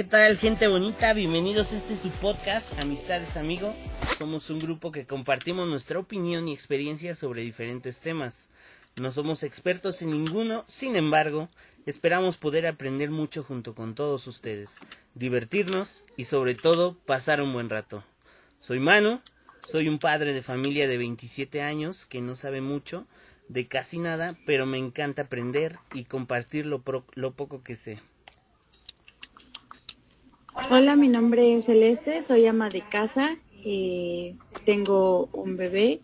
¿qué tal, gente bonita? Bienvenidos a este su podcast, Amistades Amigo. Somos un grupo que compartimos nuestra opinión y experiencia sobre diferentes temas. No somos expertos en ninguno, sin embargo, esperamos poder aprender mucho junto con todos ustedes, divertirnos y sobre todo pasar un buen rato. Soy Manu, soy un padre de familia de 27 años que no sabe mucho de casi nada, pero me encanta aprender y compartir lo, lo poco que sé. Hola, mi nombre es Celeste, soy ama de casa, y tengo un bebé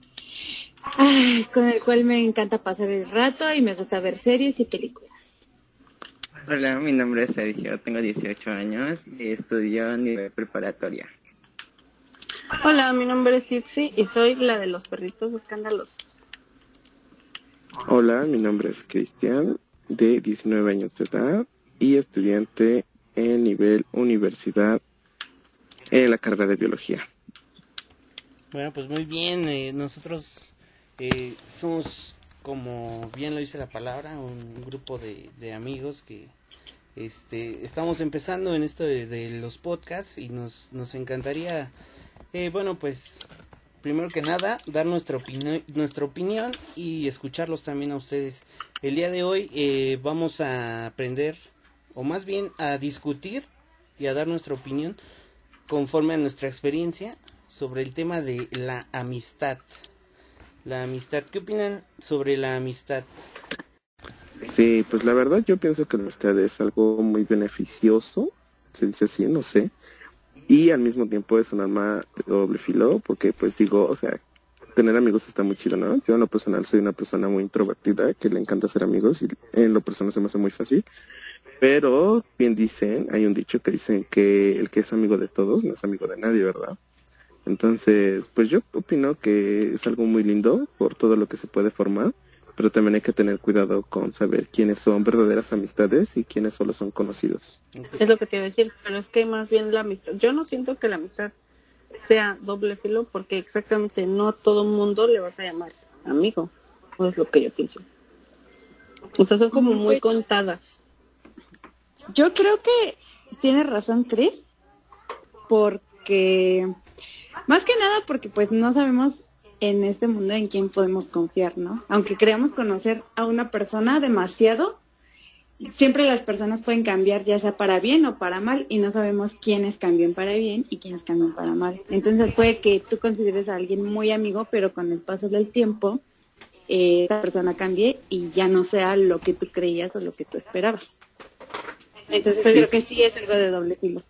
con el cual me encanta pasar el rato y me gusta ver series y películas. Hola, mi nombre es Sergio, tengo 18 años y estudio a nivel preparatoria. Hola, mi nombre es Ipsi y soy la de los perritos escandalosos. Hola, mi nombre es Cristian, de 19 años de edad y estudiante en nivel universidad en la carrera de biología. Bueno, pues muy bien, eh, nosotros eh, somos, como bien lo dice la palabra, un grupo de, amigos que este, estamos empezando en esto de, los podcasts y nos, nos encantaría, eh, bueno, pues primero que nada, dar nuestra, nuestra opinión y escucharlos también a ustedes. El día de hoy vamos a aprender o más bien a discutir y a dar nuestra opinión conforme a nuestra experiencia sobre el tema de la amistad. La amistad, ¿qué opinan sobre la amistad? Sí, pues la verdad yo pienso que la amistad es algo muy beneficioso, se dice así, no sé, y al mismo tiempo es un arma de doble filo, porque pues digo, o sea, tener amigos está muy chido, ¿no? Yo en lo personal soy una persona muy introvertida, que le encanta ser amigos y en lo personal se me hace muy fácil, pero bien dicen, hay un dicho que dicen que el que es amigo de todos no es amigo de nadie, ¿verdad? Entonces, pues yo opino que es algo muy lindo por todo lo que se puede formar, pero también hay que tener cuidado con saber quiénes son verdaderas amistades y quiénes solo son conocidos. Es lo que te iba a decir, pero es que más bien la amistad, yo no siento que la amistad sea doble filo porque exactamente no a todo mundo le vas a llamar amigo, o es lo que yo pienso. O sea, son como muy pues, contadas. Yo creo que tiene razón Chris, porque más que nada porque pues no sabemos en este mundo en quién podemos confiar, ¿no? Aunque creamos conocer a una persona demasiado, siempre las personas pueden cambiar ya sea para bien o para mal y no sabemos quiénes cambian para bien y quiénes cambian para mal. Entonces puede que tú consideres a alguien muy amigo, pero con el paso del tiempo eh, esa persona cambie y ya no sea lo que tú creías o lo que tú esperabas. Entonces creo que sí es algo de doble filo.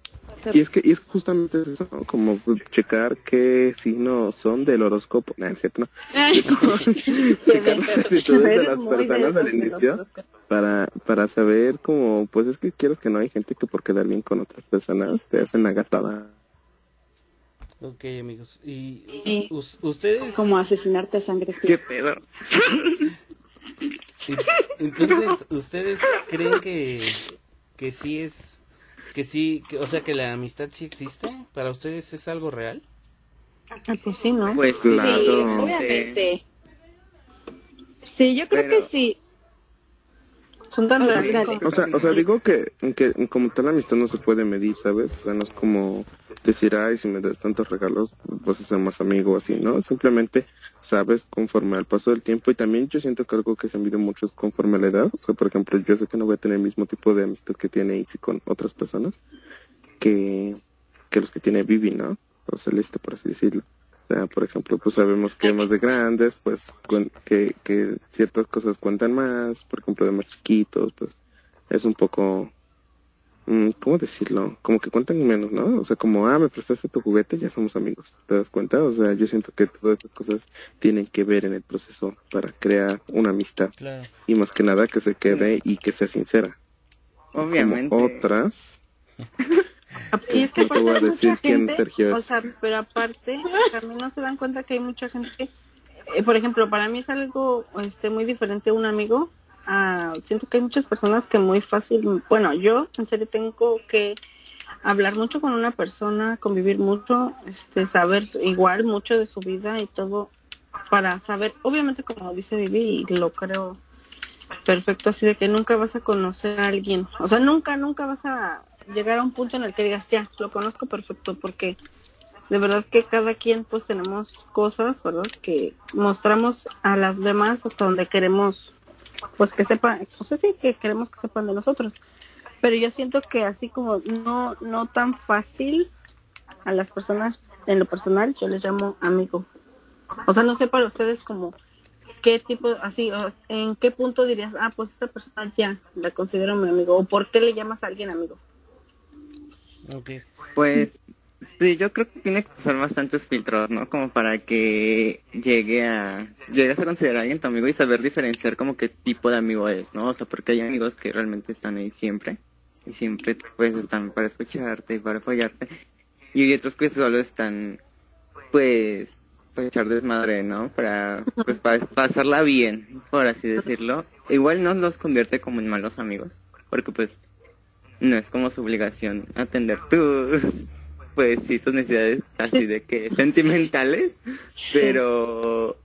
Y es que y es justamente eso, como checar qué signos son del horóscopo. No, es cierto, no. checar las actitudes de las personas al inicio para, para saber como, pues es que quiero que no hay gente que por quedar bien con otras personas te hacen agatada. Ok, amigos. ¿Y ustedes? Como asesinarte a sangre fría. ¿Qué pedo? Entonces, ¿ustedes creen que que sí es, que sí, que, o sea, que la amistad sí existe? ¿Para ustedes es algo real? Ah, pues sí, ¿no? Pues claro. Sí, obviamente. Sí, yo creo que sí. Son tan. O sea, o sea, digo que, que como tal amistad no se puede medir, ¿sabes? O sea, no es como decir, ay, si me das tantos regalos, vas a ser más amigo así, ¿no? Simplemente sabes conforme al paso del tiempo y también yo siento que algo que se mide mucho es conforme a la edad. O sea, por ejemplo, yo sé que no voy a tener el mismo tipo de amistad que tiene Itzy con otras personas que, que los que tiene Vivi, ¿no? O Celeste, por así decirlo. O sea, por ejemplo, pues sabemos que más de grandes, pues que, que ciertas cosas cuentan más, por ejemplo, de más chiquitos, pues es un poco Mm, ¿cómo decirlo? Como que cuentan menos, ¿no? O sea, como, ah, me prestaste tu juguete, ya somos amigos. ¿Te das cuenta? O sea, yo siento que todas estas cosas tienen que ver en el proceso para crear una amistad. Y más que nada que se quede y que sea sincera. Obviamente. otras. y es que te voy a decir quién Sergio es. O sea, pero aparte, también no se dan cuenta que hay mucha gente. Eh, por ejemplo, para mí es algo este muy diferente un amigo Ah, siento que hay muchas personas que muy fácil, bueno, yo en serio tengo que hablar mucho con una persona, convivir mucho, este, saber igual mucho de su vida y todo para saber, obviamente como dice Vivi, y lo creo perfecto, así de que nunca vas a conocer a alguien, o sea, nunca, nunca vas a llegar a un punto en el que digas, ya, lo conozco perfecto, porque de verdad que cada quien pues tenemos cosas, ¿verdad? Que mostramos a las demás hasta donde queremos, pues que sepan, sé si que queremos que sepan de nosotros. Pero yo siento que así como no, no tan fácil a las personas, en lo personal, yo les llamo amigo. O sea, no sé para ustedes como qué tipo, así, en qué punto dirías, ah, pues esta persona ya la considero mi amigo, o por qué le llamas a alguien amigo. Okay. Pues sí, yo creo que tiene que pasar bastantes filtros, ¿no? Como para que llegue a, llegues a considerar a alguien tu amigo y saber diferenciar como qué tipo de amigo es, ¿no? O sea, porque hay amigos que realmente están ahí siempre y siempre pues están para escucharte y para apoyarte y hay otros que solo están pues para echar desmadre, ¿no? Para pues para pasarla bien, por así decirlo. Igual no los convierte como en malos amigos, porque pues no es como su obligación atender tus pues sí tus necesidades así de que sentimentales, pero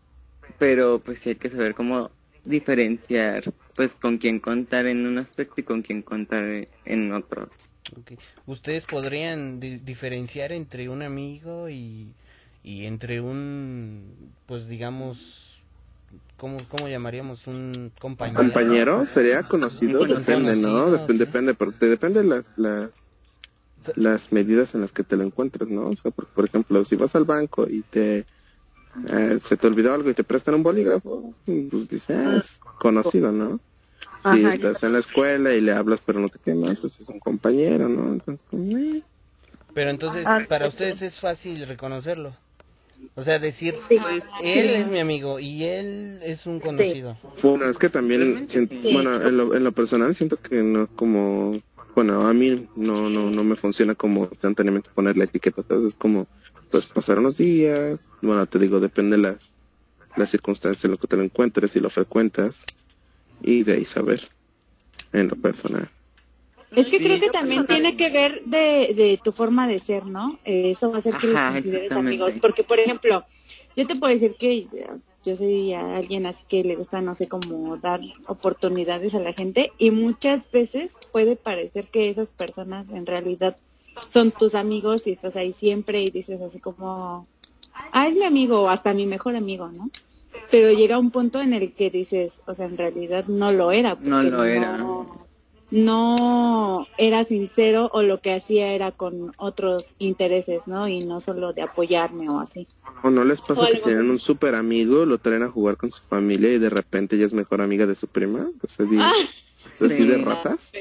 pero pues sí hay que saber cómo diferenciar pues con quién contar en un aspecto y con quién contar en otro. ¿Ustedes podrían diferenciar entre un amigo y, y entre un, pues digamos, ¿cómo, cómo llamaríamos? Un compañero. ¿Compañero? ¿Sería conocido? depende, ¿no? depende, porque depende las, las, las medidas en las que te lo encuentres, ¿no? O sea, por, por ejemplo, si vas al banco y te eh, se te olvidó algo y te prestan un bolígrafo, pues dices, ah, conocido, ¿no? Si estás en la escuela y le hablas pero no te quemas, pues es un compañero, ¿no? Entonces, pues, Pero entonces, ah, para ustedes es fácil reconocerlo. O sea, decir, él es mi amigo y él es un conocido. Bueno, es que también, bueno, en lo, en lo personal siento que no como, bueno, a mí no, no, no me funciona como instantáneamente poner la etiqueta, ¿sabes? Es como, pues pasar unos días, bueno, te digo, depende las, las circunstancias en lo que te lo encuentres y lo frecuentas y de ahí saber en lo personal. Es que creo que también tiene que ver de, de tu forma de ser, ¿no? Eh, eso va a hacer que los consideres amigos. Porque, por ejemplo, yo te puedo decir que yo soy alguien así que le gusta, no sé, como dar oportunidades a la gente y muchas veces puede parecer que esas personas en realidad son tus amigos y estás ahí siempre y dices así como, ah, es mi amigo o hasta mi mejor amigo, ¿no? Pero llega un punto en el que dices, o sea, en realidad no lo era. No lo era. No, era sincero o lo que hacía era con otros intereses, ¿no? Y no solo de apoyarme o así. O no les pasa que tienen un súper amigo, lo traen a jugar con su familia y de repente ella es mejor amiga de su prima. Pues así de ratas.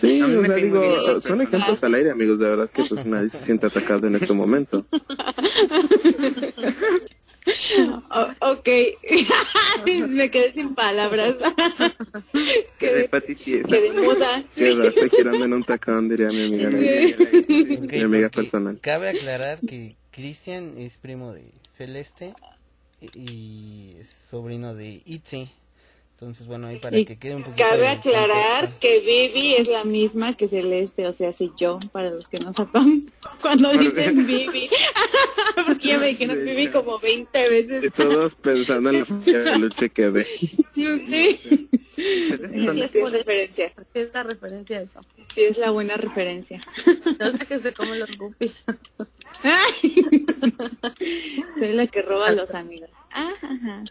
Sí, o sea, digo, son ejemplos al aire, amigos, de verdad que pues nadie se siente atacado en este momento. ok, me quedé sin palabras. quedé, quedé muda. Quedaste girando en un tacón, diría mi amiga, mi amiga personal. Cabe aclarar que Cristian es primo de Celeste y es sobrino de Itzi. Entonces, bueno, ahí para que quede un poquito. Cabe aclarar que Vivi es la misma que Celeste, o sea, si yo, para los que no sepan, cuando dicen Vivi, porque ya me dijeron Vivi como 20 veces. Y todos pensando en la lucha que ve. Sí. Es la referencia. Es la referencia eso. Sí, es la buena referencia. No sé que se comen los guppies. Soy la que roba a los amigos. Ajá.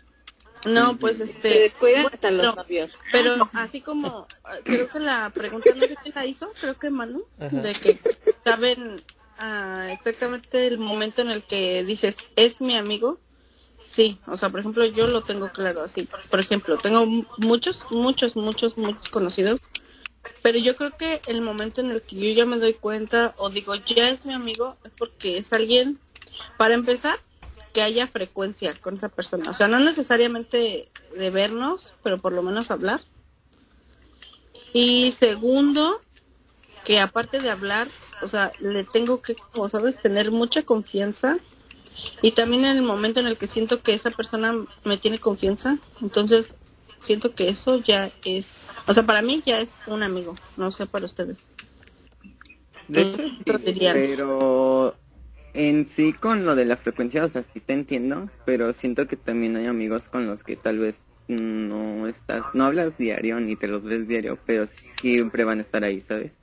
No, pues este. Se descuidan hasta los novios. Pero así como, creo que la pregunta, no sé quién la hizo, creo que Manu, de que saben ah, exactamente el momento en el que dices, es mi amigo. Sí, o sea, por ejemplo, yo lo tengo claro así. Por ejemplo, tengo muchos, muchos, muchos, muchos conocidos. Pero yo creo que el momento en el que yo ya me doy cuenta o digo, ya es mi amigo, es porque es alguien, para empezar, que haya frecuencia con esa persona. O sea, no necesariamente de vernos, pero por lo menos hablar. Y segundo, que aparte de hablar, o sea, le tengo que, como sabes, tener mucha confianza. Y también en el momento en el que siento que esa persona me tiene confianza, entonces siento que eso ya es, o sea, para mí ya es un amigo, no sé para ustedes. De hecho, pero en sí, con lo de la frecuencia, o sea, sí te entiendo, pero siento que también hay amigos con los que tal vez no estás, no hablas diario ni te los ves diario, pero siempre van a estar ahí, ¿sabes?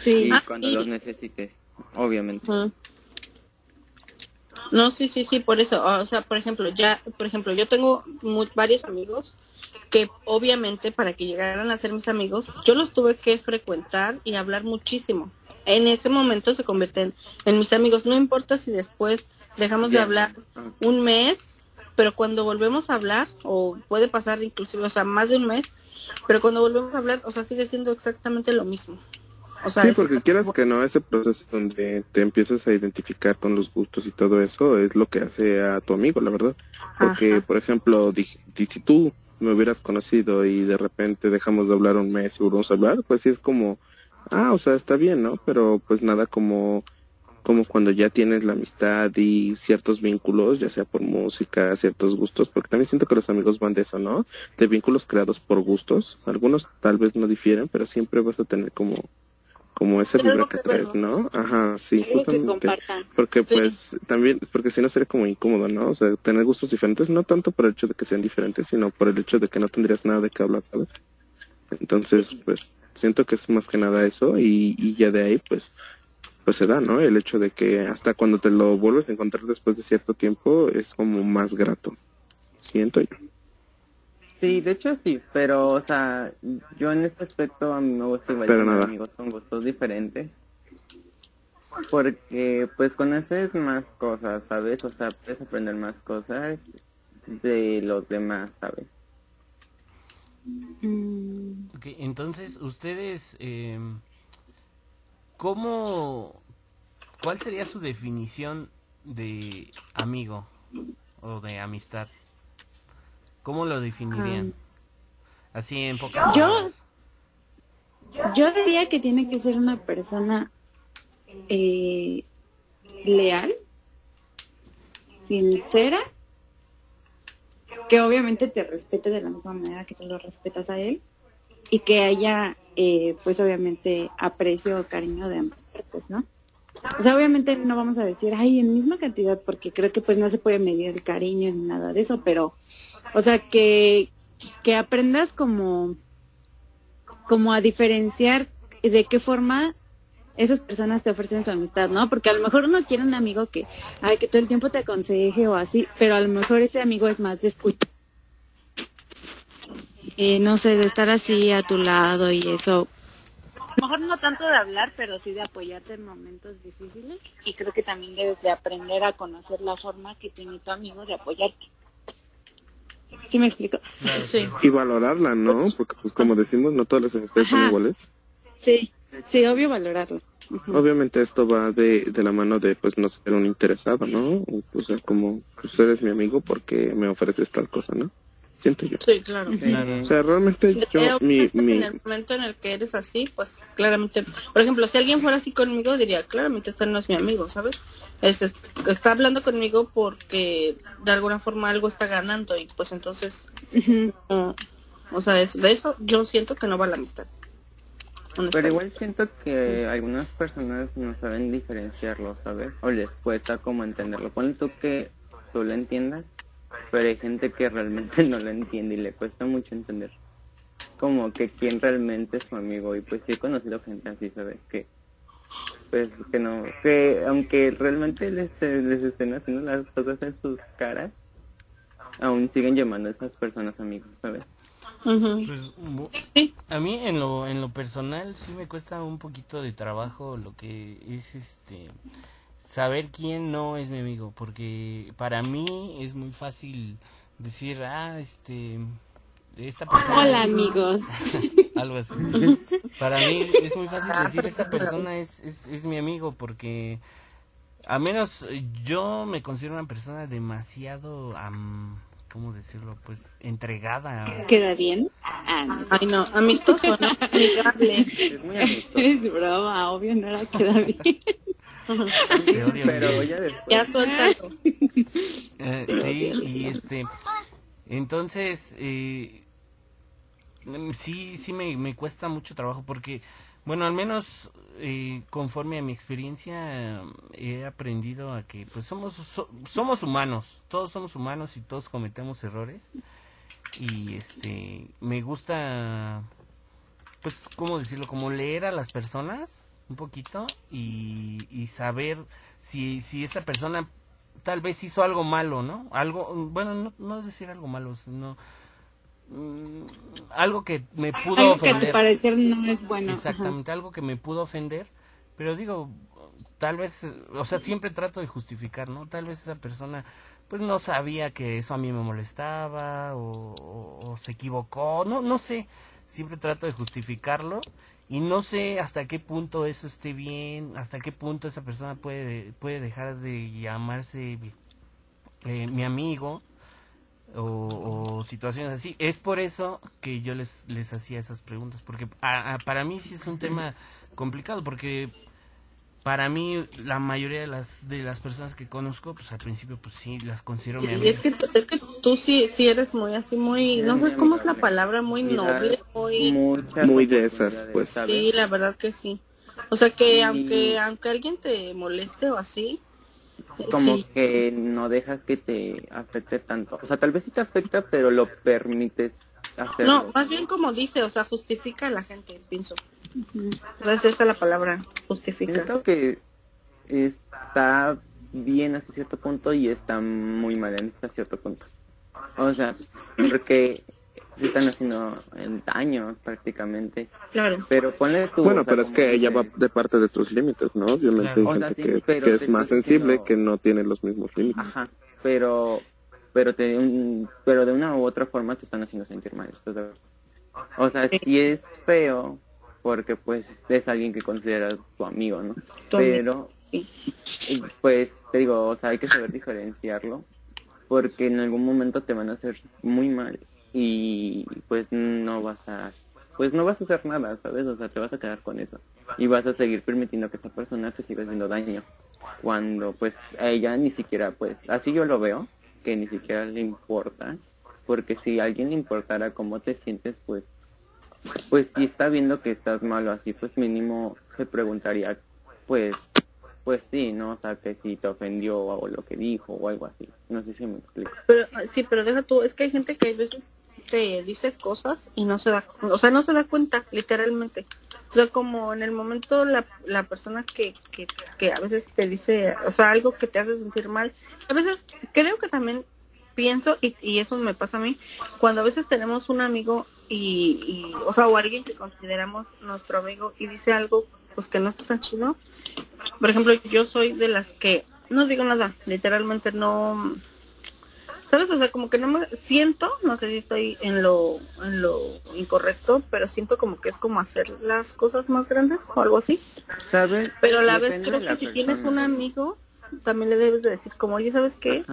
Sí. Y cuando los necesites, obviamente. No, sí, sí, sí, por eso. O sea, por ejemplo, ya, por ejemplo, yo tengo varios amigos que obviamente para que llegaran a ser mis amigos, yo los tuve que frecuentar y hablar muchísimo. En ese momento se convierten en mis amigos. No importa si después dejamos de hablar un mes, pero cuando volvemos a hablar, o puede pasar inclusive, o sea, más de un mes, pero cuando volvemos a hablar, o sea, sigue siendo exactamente lo mismo sí, porque quieras que no, ese proceso donde te empiezas a identificar con los gustos y todo eso es lo que hace a tu amigo, la verdad. Porque, por ejemplo, si tú me hubieras conocido y de repente dejamos de hablar un mes y volvemos a hablar, pues sí es como, ah, o sea, está bien, ¿no? Pero pues nada como como cuando ya tienes la amistad y ciertos vínculos, ya sea por música, ciertos gustos, porque también siento que los amigos van de eso, ¿no? De vínculos creados por gustos. Algunos tal vez no difieren, pero siempre vas a tener como como ese vibra que traes, ¿no? Ajá, sí, justamente. Porque pues también, porque si no sería como incómodo, ¿no? O sea, tener gustos diferentes, no tanto por el hecho de que sean diferentes, sino por el hecho de que no tendrías nada de qué hablar, ¿sabes? Entonces, pues, siento que es más que nada eso y, y ya de ahí, pues, pues se da, ¿no? El hecho de que hasta cuando te lo vuelves a encontrar después de cierto tiempo es como más grato, siento yo. Sí, de hecho sí, pero, o sea, yo en este aspecto a mí me gusta igual pero amigos con gustos diferentes. Porque, pues, conoces más cosas, ¿sabes? O sea, puedes aprender más cosas de los demás, ¿sabes? Mm. Ok, entonces, ustedes, eh, ¿cómo, cuál sería su definición de amigo o de amistad? ¿Cómo lo definirían? Así en pocas yo, yo diría que tiene que ser una persona eh, leal, sincera, que obviamente te respete de la misma manera que tú lo respetas a él y que haya, eh, pues obviamente, aprecio o cariño de ambas partes, ¿no? O sea, obviamente no vamos a decir, ay, en misma cantidad, porque creo que pues no se puede medir el cariño ni nada de eso, pero o sea, que, que aprendas como, como a diferenciar de qué forma esas personas te ofrecen su amistad, ¿no? Porque a lo mejor uno quiere un amigo que, ay, que todo el tiempo te aconseje o así, pero a lo mejor ese amigo es más de escuchar. Eh, no sé, de estar así a tu lado y eso. A lo mejor no tanto de hablar, pero sí de apoyarte en momentos difíciles. Y creo que también debes de aprender a conocer la forma que tiene tu amigo de apoyarte. ¿Sí me explico? Sí. Y valorarla, ¿no? Porque, pues, como decimos, no todas las amistades son iguales. Sí, sí, obvio valorarlo. Obviamente esto va de, de la mano de, pues, no ser un interesado, ¿no? O sea, como, pues, eres mi amigo porque me ofreces tal cosa, ¿no? siento yo. Sí, claro. O sea, realmente yo, mi, mi... En el momento en el que eres así, pues claramente, por ejemplo, si alguien fuera así conmigo, diría, claramente este no es mi amigo, ¿sabes? Es, está hablando conmigo porque de alguna forma algo está ganando y pues entonces, o sea, de eso yo siento que no va la amistad. Pero igual siento que algunas personas no saben diferenciarlo, ¿sabes? O les cuesta como entenderlo. Ponle tú que tú lo entiendas pero hay gente que realmente no lo entiende y le cuesta mucho entender como que quién realmente es su amigo y pues sí he conocido gente así sabes que pues que no que aunque realmente les, les estén haciendo las cosas en sus caras aún siguen llamando a esas personas amigos sabes pues, a mí en lo en lo personal sí me cuesta un poquito de trabajo lo que es este saber quién no es mi amigo, porque para mí es muy fácil decir, ah, este, esta persona... Hola amigos. algo así. para mí es muy fácil decir, esta persona es, es, es mi amigo, porque a menos yo me considero una persona demasiado... ¿cómo decirlo? Pues entregada. ¿Queda bien? Ah, Ay, no, amistoso, ¿no? Amigable. Es broma, obvio, no la queda bien. Pero ya después. Ya eh, sí, y este. Entonces, eh, sí, sí me, me cuesta mucho trabajo porque, bueno, al menos eh, conforme a mi experiencia he aprendido a que pues somos somos humanos, todos somos humanos y todos cometemos errores. Y este me gusta pues cómo decirlo, como leer a las personas un poquito y, y saber si, si esa persona tal vez hizo algo malo, ¿no? Algo, bueno, no, no decir algo malo, sino mm, algo que me pudo algo ofender. que a tu parecer no es bueno. Exactamente, algo que me pudo ofender, pero digo, tal vez, o sea, siempre trato de justificar, ¿no? Tal vez esa persona pues no sabía que eso a mí me molestaba o, o se equivocó, no, no sé, siempre trato de justificarlo y no sé hasta qué punto eso esté bien, hasta qué punto esa persona puede, puede dejar de llamarse eh, mi amigo o, situaciones así. Es por eso que yo les, les hacía esas preguntas, porque para mí sí es un tema complicado, porque para mí la mayoría de las de las personas que conozco pues al principio pues sí las considero mi y es que es que tú sí sí eres muy así muy no sé cómo es la palabra muy noble muy muy de esas pues. sí la verdad que sí. O sea que aunque aunque alguien te moleste o así como que no dejas que te afecte tanto o sea tal vez sí te afecta pero lo permites no, más bien como dice, o sea, justifica a la gente, pienso. esa es la palabra, justifica. Creo que está bien hasta cierto punto y está muy mal hasta cierto punto. O sea, porque están haciendo daño prácticamente. Claro. Pero ponle tu... Bueno, pero es que ella va de parte de tus límites, ¿no? Obviamente hay gente que, es más sensible, que no tiene los mismos límites. Ajá, pero pero te, un, pero de una u otra forma te están haciendo sentir mal. O sea, sí. es feo porque pues es alguien que consideras tu amigo, ¿no? Pero pues te digo, o sea, hay que saber diferenciarlo porque en algún momento te van a hacer muy mal y pues no vas a pues no vas a hacer nada, ¿sabes? O sea, te vas a quedar con eso y vas a seguir permitiendo que esa persona te siga haciendo daño cuando pues a ella ni siquiera pues así yo lo veo que ni siquiera le importa, porque si a alguien le importara cómo te sientes, pues, pues si está viendo que estás malo así, pues mínimo se preguntaría, pues, pues sí, ¿no? O sea, que si te ofendió o lo que dijo o algo así. No sé si me explico. Pero, sí, pero deja tú, es que hay gente que a veces te dice cosas y no se da, o sea, no se da cuenta, literalmente. O sea, como en el momento la, la persona que, que, que a veces te dice, o sea, algo que te hace sentir mal, a veces creo que también pienso, y, y eso me pasa a mí, cuando a veces tenemos un amigo y, y, o sea, o alguien que consideramos nuestro amigo y dice algo, pues que no está tan chido. Por ejemplo, yo soy de las que no digo nada, literalmente no ¿sabes? O sea, como que no me siento, no sé si estoy en lo, en lo incorrecto, pero siento como que es como hacer las cosas más grandes o algo así. ¿Sabes? Pero a la vez creo que si tienes un amigo, también le debes de decir como, oye, ¿sabes qué?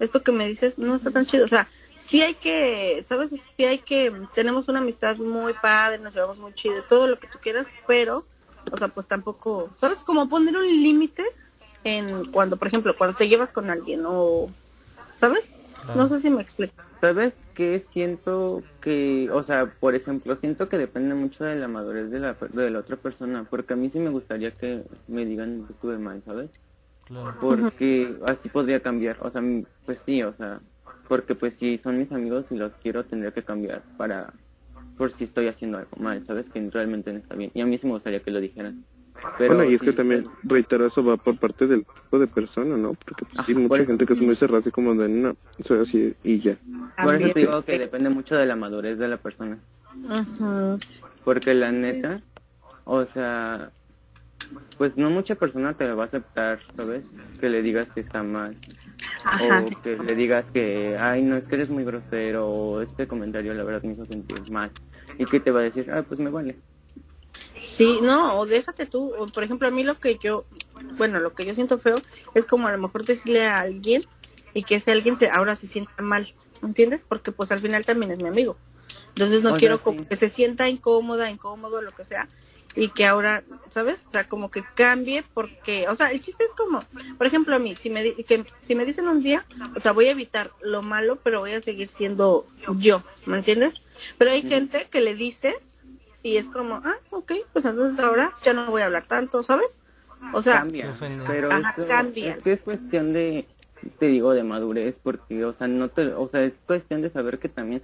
Esto que me dices no está tan chido. O sea, sí hay que, ¿sabes? Sí hay que, tenemos una amistad muy padre, nos llevamos muy chido, todo lo que tú quieras, pero, o sea, pues tampoco, ¿sabes? Como poner un límite en cuando, por ejemplo, cuando te llevas con alguien o, ¿sabes? No sé si me explico. ¿Sabes qué? Siento que, o sea, por ejemplo, siento que depende mucho de la madurez de la, de la otra persona, porque a mí sí me gustaría que me digan que estuve mal, ¿sabes? Claro. Porque así podría cambiar, o sea, pues sí, o sea, porque pues si son mis amigos y los quiero, tendría que cambiar para, por si estoy haciendo algo mal, ¿sabes? Que realmente no está bien. Y a mí sí me gustaría que lo dijeran bueno, y es que también, reitero, eso va por parte del tipo de persona, ¿no? Porque pues, hay mucha gente que es muy cerrada, así como de, no, soy así y ya. Por eso digo que depende mucho de la madurez de la persona. Porque la neta, o sea, pues no mucha persona te lo va a aceptar, ¿sabes? Que le digas que está mal. O que le digas que, ay, no, es que eres muy grosero, o este comentario la verdad me hizo sentir mal. Y que te va a decir, ay, pues me vale. Sí, no, o déjate tú, por ejemplo, a mí lo que yo, bueno, lo que yo siento feo es como a lo mejor decirle a alguien y que ese alguien se, ahora se sienta mal, ¿entiendes? Porque pues al final también es mi amigo. Entonces no quiero que se sienta incómoda, incómodo, lo que sea, y que ahora, ¿sabes? O sea, como que cambie porque, o sea, el chiste es como, por ejemplo, a mí, si me, que, si me dicen un día, o sea, voy a evitar lo malo, pero voy a seguir siendo yo, ¿me entiendes? Pero hay gente que le dices y es como, ah, ok, pues entonces ahora ya no voy a hablar tanto, ¿sabes? O sea, cambia, pero cambia. Es que es cuestión de, te digo, de madurez, porque, o sea, no te, o sea, es cuestión de saber que también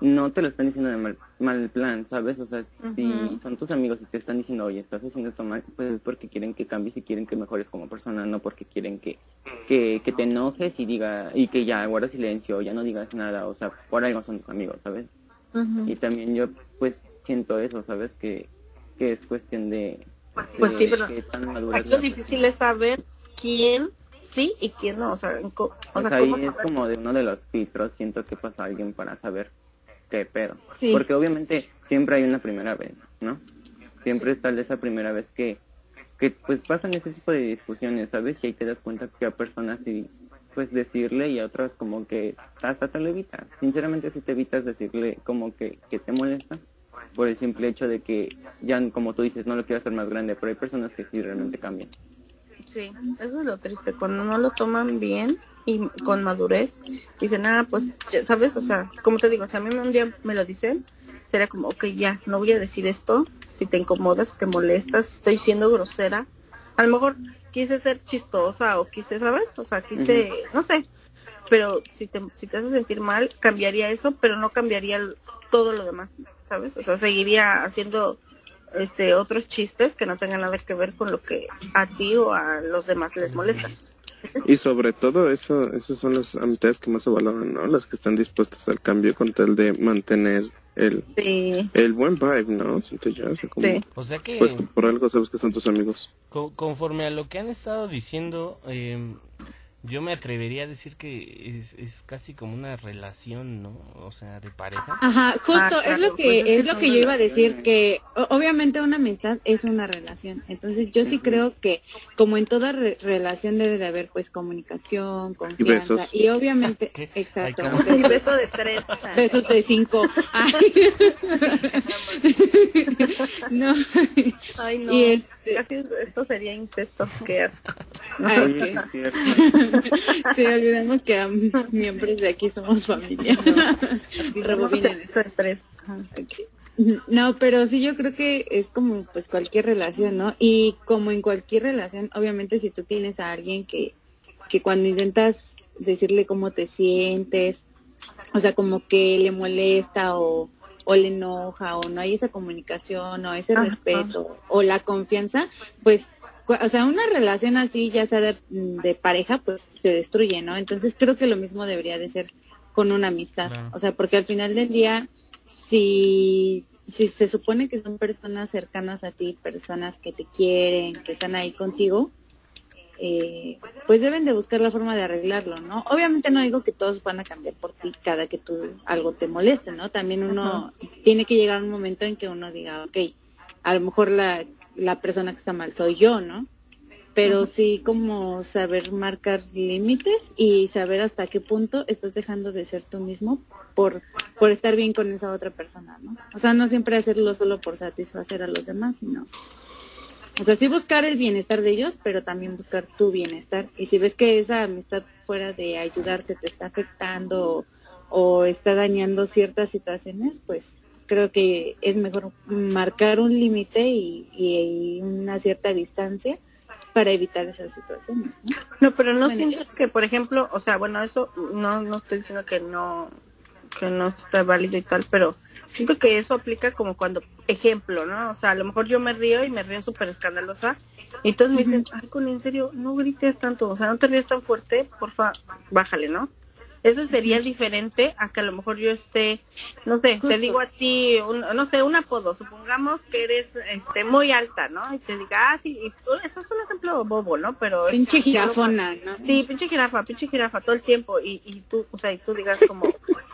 no te lo están diciendo de mal, mal plan, ¿sabes? O sea, si son tus amigos y te están diciendo, oye, estás haciendo esto mal, pues es porque quieren que cambies y quieren que mejores como persona, no porque quieren que, que, que te enojes y diga, y que ya guardas silencio, ya no digas nada, o sea, por algo son tus amigos, ¿sabes? Y también yo, pues, siento eso, ¿sabes? Que, que es cuestión de... pues sí, pero lo difícil es saber quién sí y quién no, o sea, o pues sea ahí es como de uno de los filtros, siento que pasa alguien para saber qué pedo. Porque obviamente siempre hay una primera vez, ¿no? Siempre está esa primera vez que, que pues pasan ese tipo de discusiones, ¿sabes? Y ahí te das cuenta que a personas sí, pues decirle y a otras como que hasta te lo evitas. Sinceramente si te evitas decirle como que, que te molesta por el simple hecho de que ya como tú dices no lo quiero hacer más grande, pero hay personas que sí realmente cambian. Sí, eso es lo triste, cuando no lo toman bien y con madurez, dicen, ah, pues, ya sabes, o sea, como te digo, si a mí un día me lo dicen, sería como, ok, ya, no voy a decir esto, si te incomodas, si te molestas, estoy siendo grosera, a lo mejor quise ser chistosa o quise, ¿sabes? O sea, quise, no sé, pero si te, si te hace sentir mal, cambiaría eso, pero no cambiaría todo lo demás, ¿sabes? O sea, seguiría haciendo este otros chistes que no tengan nada que ver con lo que a ti o a los demás les molesta. Y sobre todo eso, esas son las amistades que más se valoran, ¿no? Las que están dispuestas al cambio con tal de mantener el, el buen vibe, ¿no? Siento yo, o sea, que... Pues por algo sabes que son tus amigos. conforme a lo que han estado diciendo, eh, yo me atrevería a decir que es, es casi como una relación, ¿no? O sea, de pareja. Ajá, justo, ah, es lo que pues es lo que yo iba a decir que obviamente una amistad es una relación. Entonces, yo sí creo que como en toda relación debe de haber pues comunicación, confianza y, obviamente, exacto. y beso de tres. Besos de cinco. no. Ay, no. Y este... esto sería incesto, qué asco. Ay, sí, olvidemos que miembros de aquí somos familia. No, pero sí yo creo que es como pues cualquier relación, ¿no? Y como en cualquier relación, obviamente si tú tienes a alguien que, que cuando intentas decirle cómo te sientes, o sea, como que le molesta o, o le enoja o no hay esa comunicación o ese respeto o la confianza, pues o sea, una relación así, ya sea de, pareja, pues se destruye, ¿no? Entonces creo que lo mismo debería de ser con una amistad. O sea, porque al final del día, si, si se supone que son personas cercanas a ti, personas que te quieren, que están ahí contigo, eh, pues deben de buscar la forma de arreglarlo, ¿no? Obviamente no digo que todos van a cambiar por ti cada que tú algo te moleste, ¿no? También uno tiene que llegar a un momento en que uno diga, ok, a lo mejor la la persona que está mal soy yo, ¿no? Pero sí como saber marcar límites y saber hasta qué punto estás dejando de ser tú mismo por, por estar bien con esa otra persona, ¿no? O sea, no siempre hacerlo solo por satisfacer a los demás, sino... O sea, sí buscar el bienestar de ellos, pero también buscar tu bienestar. Y si ves que esa amistad fuera de ayudarte te está afectando o está dañando ciertas situaciones, pues creo que es mejor marcar un límite y, una cierta distancia para evitar esas situaciones. No, no pero no sientes que, por ejemplo, o sea, bueno, eso no, no estoy diciendo que no, que no está válido y tal, pero siento que eso aplica como cuando, ejemplo, ¿no? O sea, a lo mejor yo me río y me río súper escandalosa y entonces me dicen, ay, con en serio, no grites tanto, o sea, no te ríes tan fuerte, porfa, bájale, ¿no? Eso sería diferente a que a lo mejor yo esté, no sé, te digo a ti, no sé, un apodo, supongamos que eres este muy alta, ¿no? Y te diga, ah, sí, eso es un ejemplo bobo, ¿no? Pero pinche jirafona, ¿no? Sí, pinche jirafa, pinche jirafa todo el tiempo y, y tú, o sea, y tú digas como,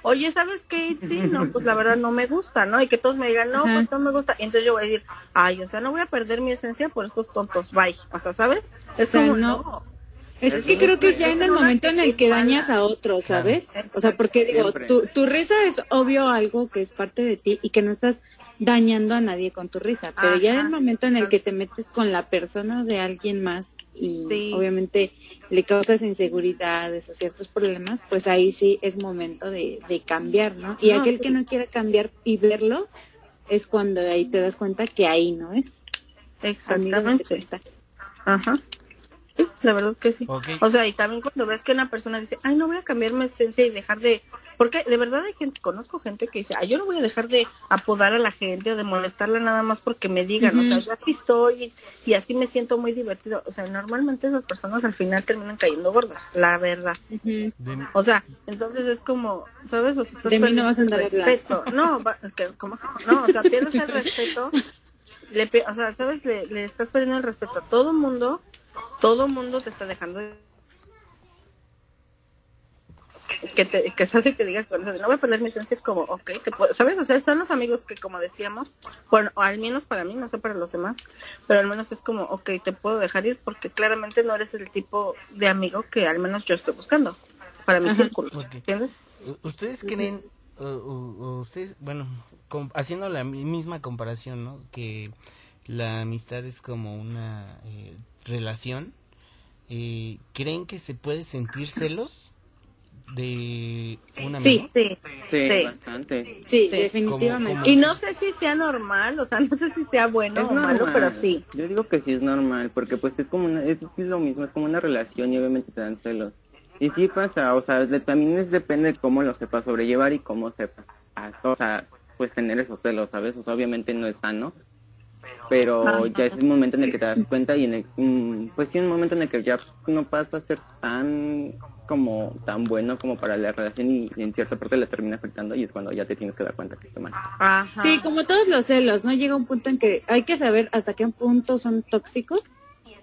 oye, ¿sabes qué? Sí, no, pues la verdad no me gusta, ¿no? Y que todos me digan, no, pues no me gusta. Y entonces yo voy a decir, ay, o sea, no voy a perder mi esencia por estos tontos, bye. O sea, ¿sabes? Es como, no es que creo que ya en el momento en el que dañas a otro, ¿sabes? O sea, porque digo, tu, tu risa es obvio algo que es parte de ti y que no estás dañando a nadie con tu risa, pero ya en el momento en el que te metes con la persona de alguien más y obviamente le causas inseguridades o ciertos problemas, pues ahí sí es momento de, de cambiar, ¿no? Y aquel que no quiera cambiar y verlo es cuando ahí te das cuenta que ahí no es. Exactamente. Ajá la verdad que sí. O sea, y también cuando ves que una persona dice, ay, no voy a cambiar mi esencia y dejar de, porque de verdad hay gente, conozco gente que dice, ah, yo no voy a dejar de apodar a la gente o de molestarla nada más porque me digan, o sea, yo así soy y, así me siento muy divertido. O sea, normalmente esas personas al final terminan cayendo gordas, la verdad. O sea, entonces es como, ¿sabes? O sea, de mí no vas a andar respeto. No, es que, como, no, o sea, pierdes el respeto. Le, o sea, ¿sabes? Le, le estás perdiendo el respeto a todo mundo. Todo mundo te está dejando de que te que sabe que digas bueno, no voy a poner mi esencia es como ok sabes o sea son los amigos que como decíamos bueno o al menos para mí no sé para los demás pero al menos es como ok te puedo dejar ir porque claramente no eres el tipo de amigo que al menos yo estoy buscando para mi círculo ¿entiendes? ustedes creen ustedes bueno haciendo la misma comparación no que la amistad es como una eh, relación eh, creen que se puede sentir celos de una sí, sí, sí, bastante. Sí, definitivamente. Y no sé si sea normal, o sea, no sé si sea bueno o malo, pero sí. Yo digo que sí es normal, porque pues es como una, es, lo mismo, es como una relación y obviamente te dan celos. Y sí pasa, o sea, también es, depende de cómo lo sepa sobrellevar y cómo sepa, o sea, pues tener esos celos, ¿sabes? O sea, obviamente no es sano, pero ya es el momento en el que te das cuenta y en el, mm, pues sí, un momento en el que ya no pasa a ser tan como tan bueno como para la relación y, en cierta parte le termina afectando y es cuando ya te tienes que dar cuenta que está mal. Sí, como todos los celos, ¿no? Llega un punto en que hay que saber hasta qué punto son tóxicos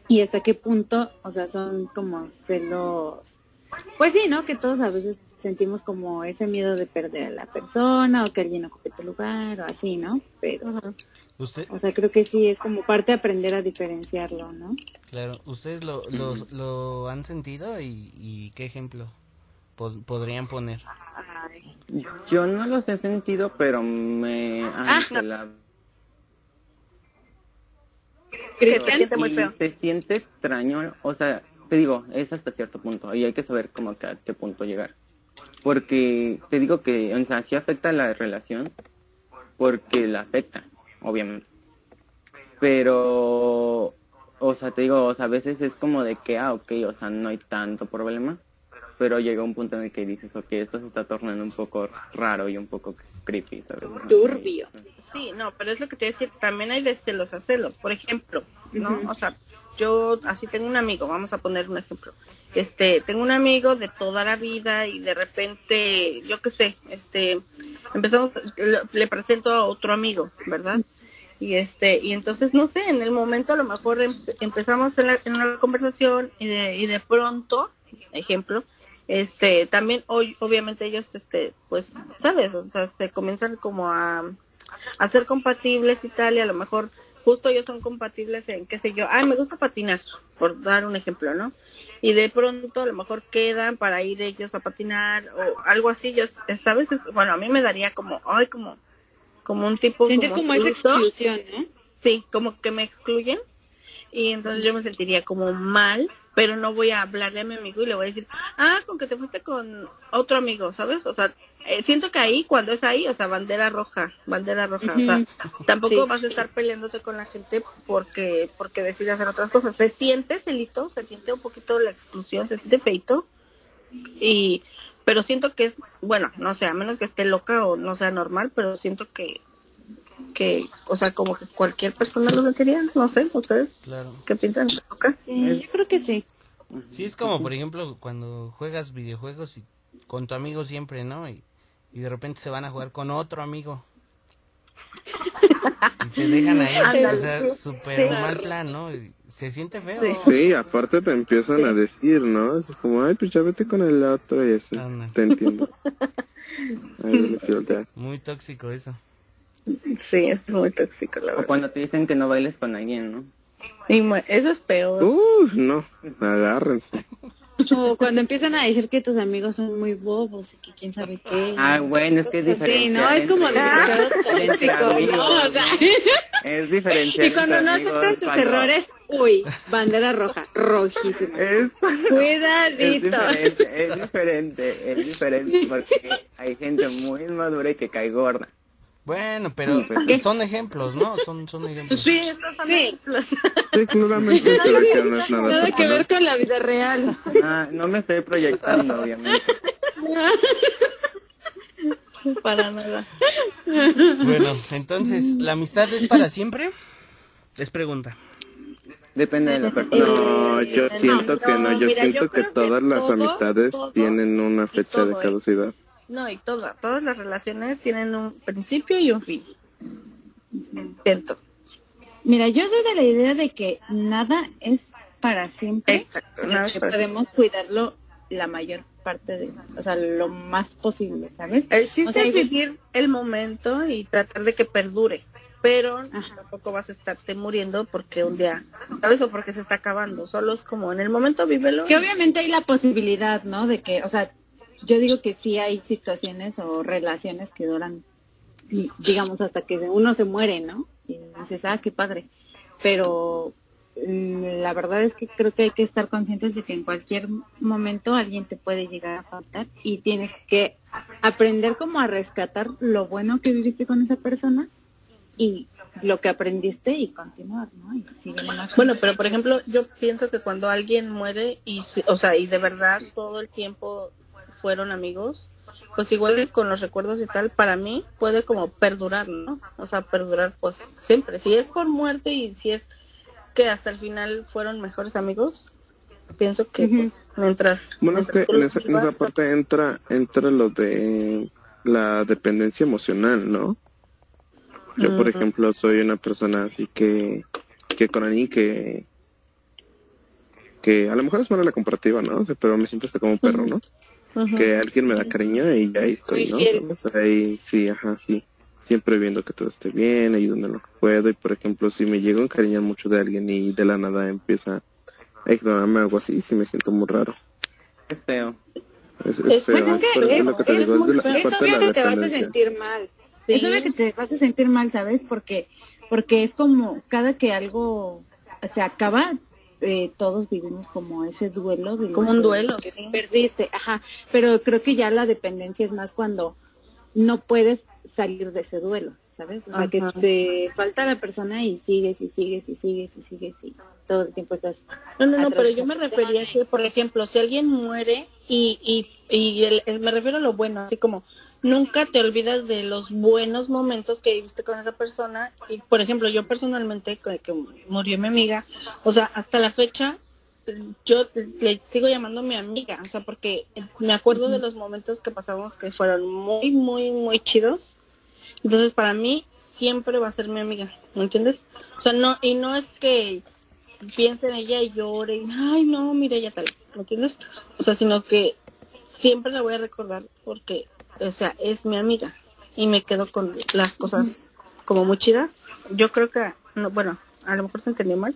y hasta qué punto, o sea, son como celos. Pues sí, ¿no? Que todos a veces sentimos como ese miedo de perder a la persona o que alguien ocupe tu lugar o así, ¿no? Pero... O sea, creo que sí, es como parte de aprender a diferenciarlo, ¿no? Claro, ¿ustedes lo, lo, lo han sentido y, qué ejemplo podrían poner? Yo no los he sentido, pero me han ah, Se siente muy feo. Se siente extraño, o sea, te digo, es hasta cierto punto y hay que saber cómo a qué punto llegar. Porque te digo que, o sea, sí afecta la relación porque la afecta obviamente. Pero, o sea, te digo, o sea, a veces es como de que, ah, ok, o sea, no hay tanto problema, pero llega un punto en el que dices, ok, esto se está tornando un poco raro y un poco creepy, ¿sabes? Turbio. Sí, no, pero es lo que te decía, también hay de celos a celos, por ejemplo, ¿no? O sea, yo así tengo un amigo, vamos a poner un ejemplo. Este, tengo un amigo de toda la vida y de repente, yo qué sé, este, empezamos, le presento a otro amigo, ¿verdad? y este y entonces no sé en el momento a lo mejor em, empezamos en, una conversación y de, y de pronto ejemplo este también hoy obviamente ellos este pues sabes o sea se comienzan como a, a ser compatibles y tal y a lo mejor justo ellos son compatibles en qué sé yo. Ah me gusta patinar por dar un ejemplo no y de pronto a lo mejor quedan para ir ellos a patinar o algo así. Yo sabes bueno a mí me daría como ay como como un tipo Siente como, esa exclusión, ¿no? Sí, como que me excluyen. Y entonces yo me sentiría como mal, pero no voy a hablarle a mi amigo y le voy a decir, ah, con que te fuiste con otro amigo, ¿sabes? O sea, eh, siento que ahí, cuando es ahí, o sea, bandera roja, bandera roja, o sea, tampoco vas a estar peleándote con la gente porque porque decide hacer otras cosas. Se siente celito, se siente un poquito la exclusión, se siente peito y pero siento que es, bueno, no sé, a menos que esté loca o no sea normal, pero siento que, que o sea, como que cualquier persona lo sentiría, no sé, ustedes, claro. ¿qué piensan? Sí, yo creo que sí. Sí, es como, por ejemplo, cuando juegas videojuegos y con tu amigo siempre, ¿no? Y, y de repente se van a jugar con otro amigo. Y te dejan ahí, o sea, súper mal plan, ¿no? se siente feo. Sí. aparte te empiezan a decir, ¿no? Es como, ay, pues ya vete con el otro y eso. Te entiendo. muy tóxico eso. Sí, es muy tóxico, la verdad. O cuando te dicen que no bailes con alguien, ¿no? Y eso es peor. Uf, no, agárrense. Cuando empiezan a decir que tus amigos son muy bobos y que quién sabe qué. Ah, bueno, es que es diferente. Sí, no, es como ¿no? O sea, es diferente. Y cuando no aceptas tus errores, uy, bandera roja, rojísima. Es, Cuidadito. Es diferente, es diferente, es diferente porque hay gente muy madura y que cae gorda. Bueno, pero pues, son ejemplos, ¿no? Son, son ejemplos. Sí, esos son ejemplos. Sí, claramente que no es nada, nada que ver con la vida real. Ah, no me estoy proyectando, obviamente. para nada. Bueno, entonces, ¿la amistad es para siempre? Es pregunta. Depende de la persona. No, yo siento que no, yo siento que todas las amistades tienen una fecha de caducidad. No, y todas, todas las relaciones tienen un principio y un fin. Siento. Mira, yo soy de la idea de que nada es para siempre. Exacto. que podemos cuidarlo la mayor parte de, o sea, lo más posible, ¿sabes? El chiste O sea, es vivir el momento y tratar de que perdure, pero tampoco vas a estarte muriendo porque un día, ¿sabes? O porque se está acabando, solo es como en el momento vívelo. Que obviamente hay la posibilidad, ¿no? De que, o sea, yo digo que sí hay situaciones o relaciones que duran, digamos, hasta que uno se muere, ¿no? Y dices, ah, qué padre. Pero mm, la verdad es que creo que hay que estar conscientes de que en cualquier momento alguien te puede llegar a faltar y tienes que aprender como a rescatar lo bueno que viviste con esa persona y lo que aprendiste y continuar, ¿no? Y Bueno, pero por ejemplo, yo pienso que cuando alguien muere y, o sea, y de verdad todo el tiempo fueron amigos, pues igual con los recuerdos y tal, para mí puede como perdurar, ¿no? O sea, perdurar pues siempre. Si es por muerte y si es que hasta el final fueron mejores amigos, pienso que pues mientras... Bueno, es que en esa, en esa parte entra, entra lo de la dependencia emocional, ¿no? Yo, por ejemplo, soy una persona así que, que con alguien que, que a lo mejor es mala la comparativa, ¿no? O sea, pero me siento hasta como un perro, ¿no? Que alguien me da cariño y ya ahí estoy, ¿no? Ahí sí, ajá, sí. Siempre viendo que todo esté bien, ayudando en lo que puedo. Y, por ejemplo, si me llego a encariñar mucho de alguien y de la nada empieza a ignorarme algo así, sí me siento muy raro. Es feo. Es, es Es- feo, Pues es que pero es es, lo que te es digo, es de muy la feo. Es parte de obvio la que te vas a sentir mal. Sí. Es obvio que te vas a sentir mal, ¿sabes? Porque, porque es como cada que algo se acaba, eh, todos vivimos como ese duelo. de Como un duelo, que. Perdiste, ajá. Pero creo que ya la dependencia es más cuando no puedes salir de ese duelo, ¿sabes? O sea, que te falta la persona y sigues y sigues y sigues y sigues y todo el tiempo estás No, no, no, pero yo me refería a que, por ejemplo, si alguien muere y, y, y el- me refiero a lo bueno, así como nunca te olvidas de los buenos momentos que viviste con esa persona. Y, por ejemplo, yo personalmente, que, que murió mi amiga, o sea, hasta la fecha, yo le sigo llamando mi amiga, o sea, porque me acuerdo de los momentos que pasamos que fueron muy, muy, muy chidos. Entonces, para mí, siempre va a ser mi amiga, ¿me entiendes? O sea, no, y no es que piense en ella y llore, y, ay no, mira ella tal, ¿me entiendes? O sea, sino que siempre la voy a recordar porque, o sea, es mi amiga y me quedo con las cosas como muy chidas. Yo creo que, no, bueno, a lo mejor se entendió mal,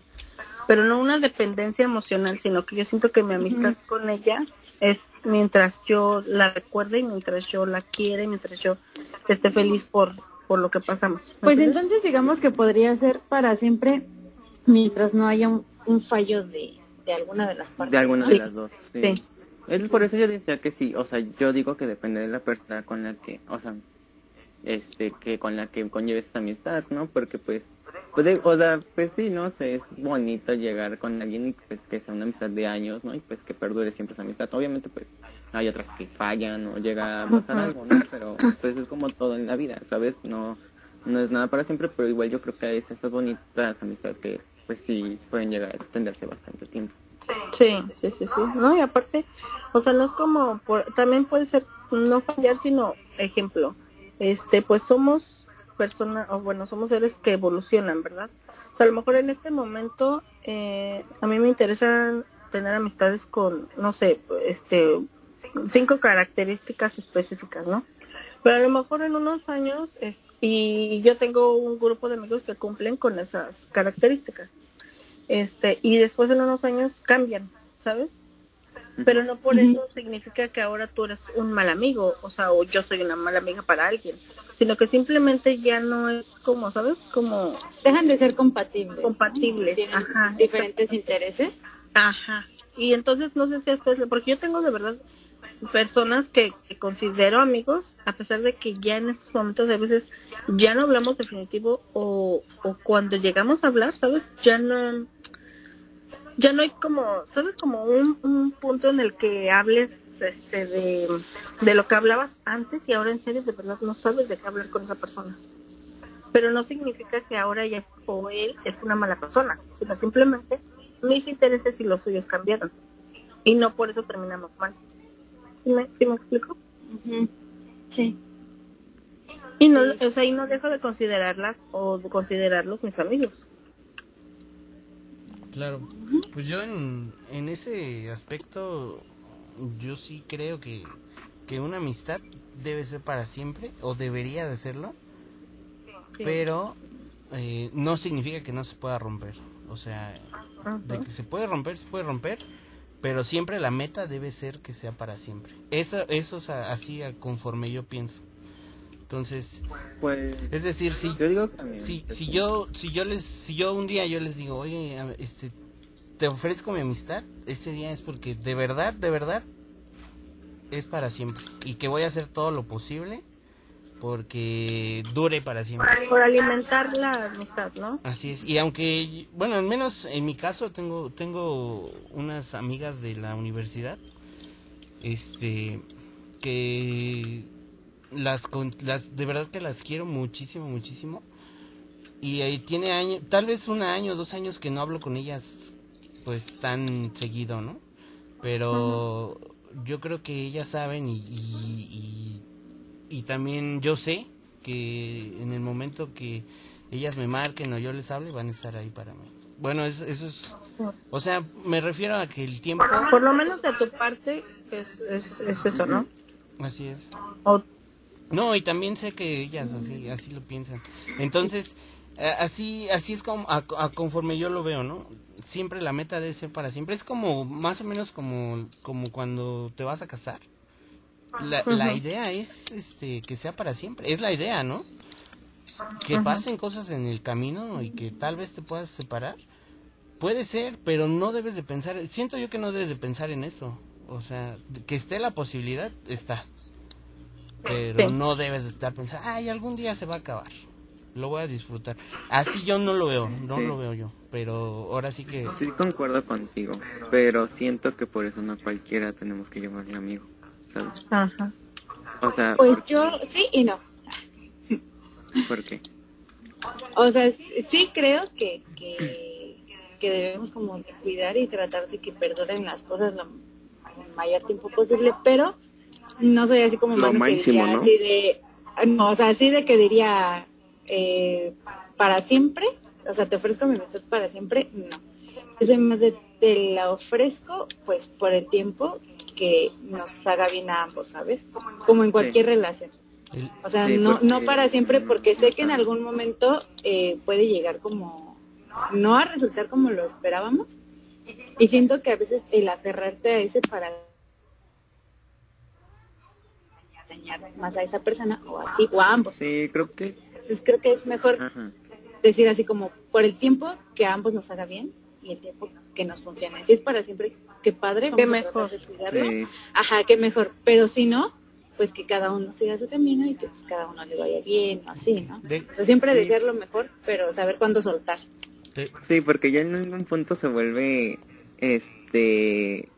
pero no una dependencia emocional, sino que yo siento que mi amistad con ella es mientras yo la recuerde y mientras yo la quiere, mientras yo esté feliz por, por lo que pasamos. ¿me Pues entiendes? entonces digamos que podría ser para siempre mientras no haya un, un fallo de, de alguna de las partes. De alguna ¿no? de las dos. Sí. Sí. Es por eso yo decía que sí, o sea, yo digo que depende de la persona con la que, o sea, este, que con la que conlleves esa amistad, ¿no? Porque pues, puede, o sea, pues sí, no sé, es bonito llegar con alguien y pues que sea una amistad de años, ¿no? Y pues que perdure siempre esa amistad. Obviamente pues hay otras que fallan o llega a pasar algo, ¿no? Pero pues es como todo en la vida, ¿sabes? No, no es nada para siempre, pero igual yo creo que hay esas bonitas amistades que pues sí pueden llegar a extenderse bastante tiempo. Sí, sí, sí, sí. No, y aparte, o sea, no es como, por, también puede ser no fallar, sino, ejemplo, este, pues somos personas, o bueno, somos seres que evolucionan, ¿verdad? O sea, a lo mejor en este momento, eh, a mí me interesa tener amistades con, no sé, este, cinco características específicas, ¿no? Pero a lo mejor en unos años, es- y yo tengo un grupo de amigos que cumplen con esas características este y después en unos años cambian, ¿sabes? Pero no por eso significa que ahora tú eres un mal amigo, o sea, o yo soy una mala amiga para alguien, sino que simplemente ya no es como, ¿sabes? Como Dejan de ser compatibles. compatibles, Tienen ajá, diferentes intereses. Ajá. Y entonces no sé si a ustedes, porque yo tengo de verdad personas que, que considero amigos, a pesar de que ya en estos momentos a veces ya no hablamos definitivo o, o cuando llegamos a hablar, ¿sabes? Ya no, ya no hay como, ¿sabes? Como un, un punto en el que hables este, de, de lo que hablabas antes y ahora en serio de verdad no sabes de qué hablar con esa persona. Pero no significa que ahora ella es, o él es una mala persona, sino simplemente mis intereses y los suyos cambiaron. Y no por eso terminamos mal. ¿Sí me, ¿sí me explico? Sí. Y no, o sea, y no dejo de considerarlas o de considerarlos mis amigos. Claro. Pues yo en, en ese aspecto, yo sí creo que, que una amistad debe ser para siempre, o debería de serlo, pero eh, no significa que no se pueda romper. O sea, de que se puede romper, se puede romper, pero siempre la meta debe ser que sea para siempre. Eso, eso es así conforme yo pienso. Entonces, pues, es decir, si yo digo si, si yo si yo les si yo un día yo les digo, "Oye, este te ofrezco mi amistad", ese día es porque de verdad, de verdad es para siempre y que voy a hacer todo lo posible porque dure para siempre. Por alimentar la amistad, ¿no? Así es. Y aunque, bueno, al menos en mi caso tengo tengo unas amigas de la universidad, este, que las, las de verdad que las quiero muchísimo, muchísimo. Y ahí tiene años, tal vez un año, dos años que no hablo con ellas pues tan seguido, ¿no? Pero yo creo que ellas saben y, y, y, también yo sé que en el momento que ellas me marquen o yo les hable van a estar ahí para mí. Bueno, eso, eso es... O sea, me refiero a que el tiempo... Por lo menos de tu parte es, es, es eso, ¿no? Así es. O no, y también sé que ellas así, así lo piensan. Entonces, así, así es como, a, conforme yo lo veo, ¿no? Siempre la meta debe ser para siempre. Es como, más o menos como, como cuando te vas a casar. La, la idea es, este, que sea para siempre. Es la idea, ¿no? Que pasen cosas en el camino y que tal vez te puedas separar. Puede ser, pero no debes de pensar, siento yo que no debes de pensar en eso. O sea, que esté la posibilidad, está pero no debes de estar pensando, ay, algún día se va a acabar. Lo voy a disfrutar. Así yo no lo veo, no lo veo yo. Pero ahora sí que... Sí, concuerdo contigo. Pero siento que por eso no cualquiera tenemos que llamarle amigo. ¿Sabes? Ajá. O sea... Pues yo sí y no. ¿Por qué? O sea, sí creo que, que, que debemos como cuidar y tratar de que perdonen las cosas lo mayor tiempo posible, pero no soy así como Lo máximo, ¿no? así de, no, o sea, así de que diría eh, para siempre, o sea, te ofrezco mi amistad para siempre, no. Yo soy más de, te la ofrezco, pues, por el tiempo que nos haga bien a ambos, ¿sabes? Como en cualquier relación. O sea, no, no para siempre, porque sé que en algún momento eh, puede llegar como, no a resultar como lo esperábamos. Y siento que a veces el aferrarte a ese para más a esa persona o a ti o a ambos. Sí, creo que. Entonces creo que es mejor decir así como por el tiempo que a ambos nos haga bien y el tiempo que nos funcione. Si es para siempre, qué padre, qué mejor. Ajá, qué mejor. Pero si no, pues que cada uno siga su camino y que pues, cada uno le vaya bien, así, ¿no? o sea, siempre desear lo mejor, pero saber cuándo soltar. Sí, porque ya en algún punto se vuelve, este,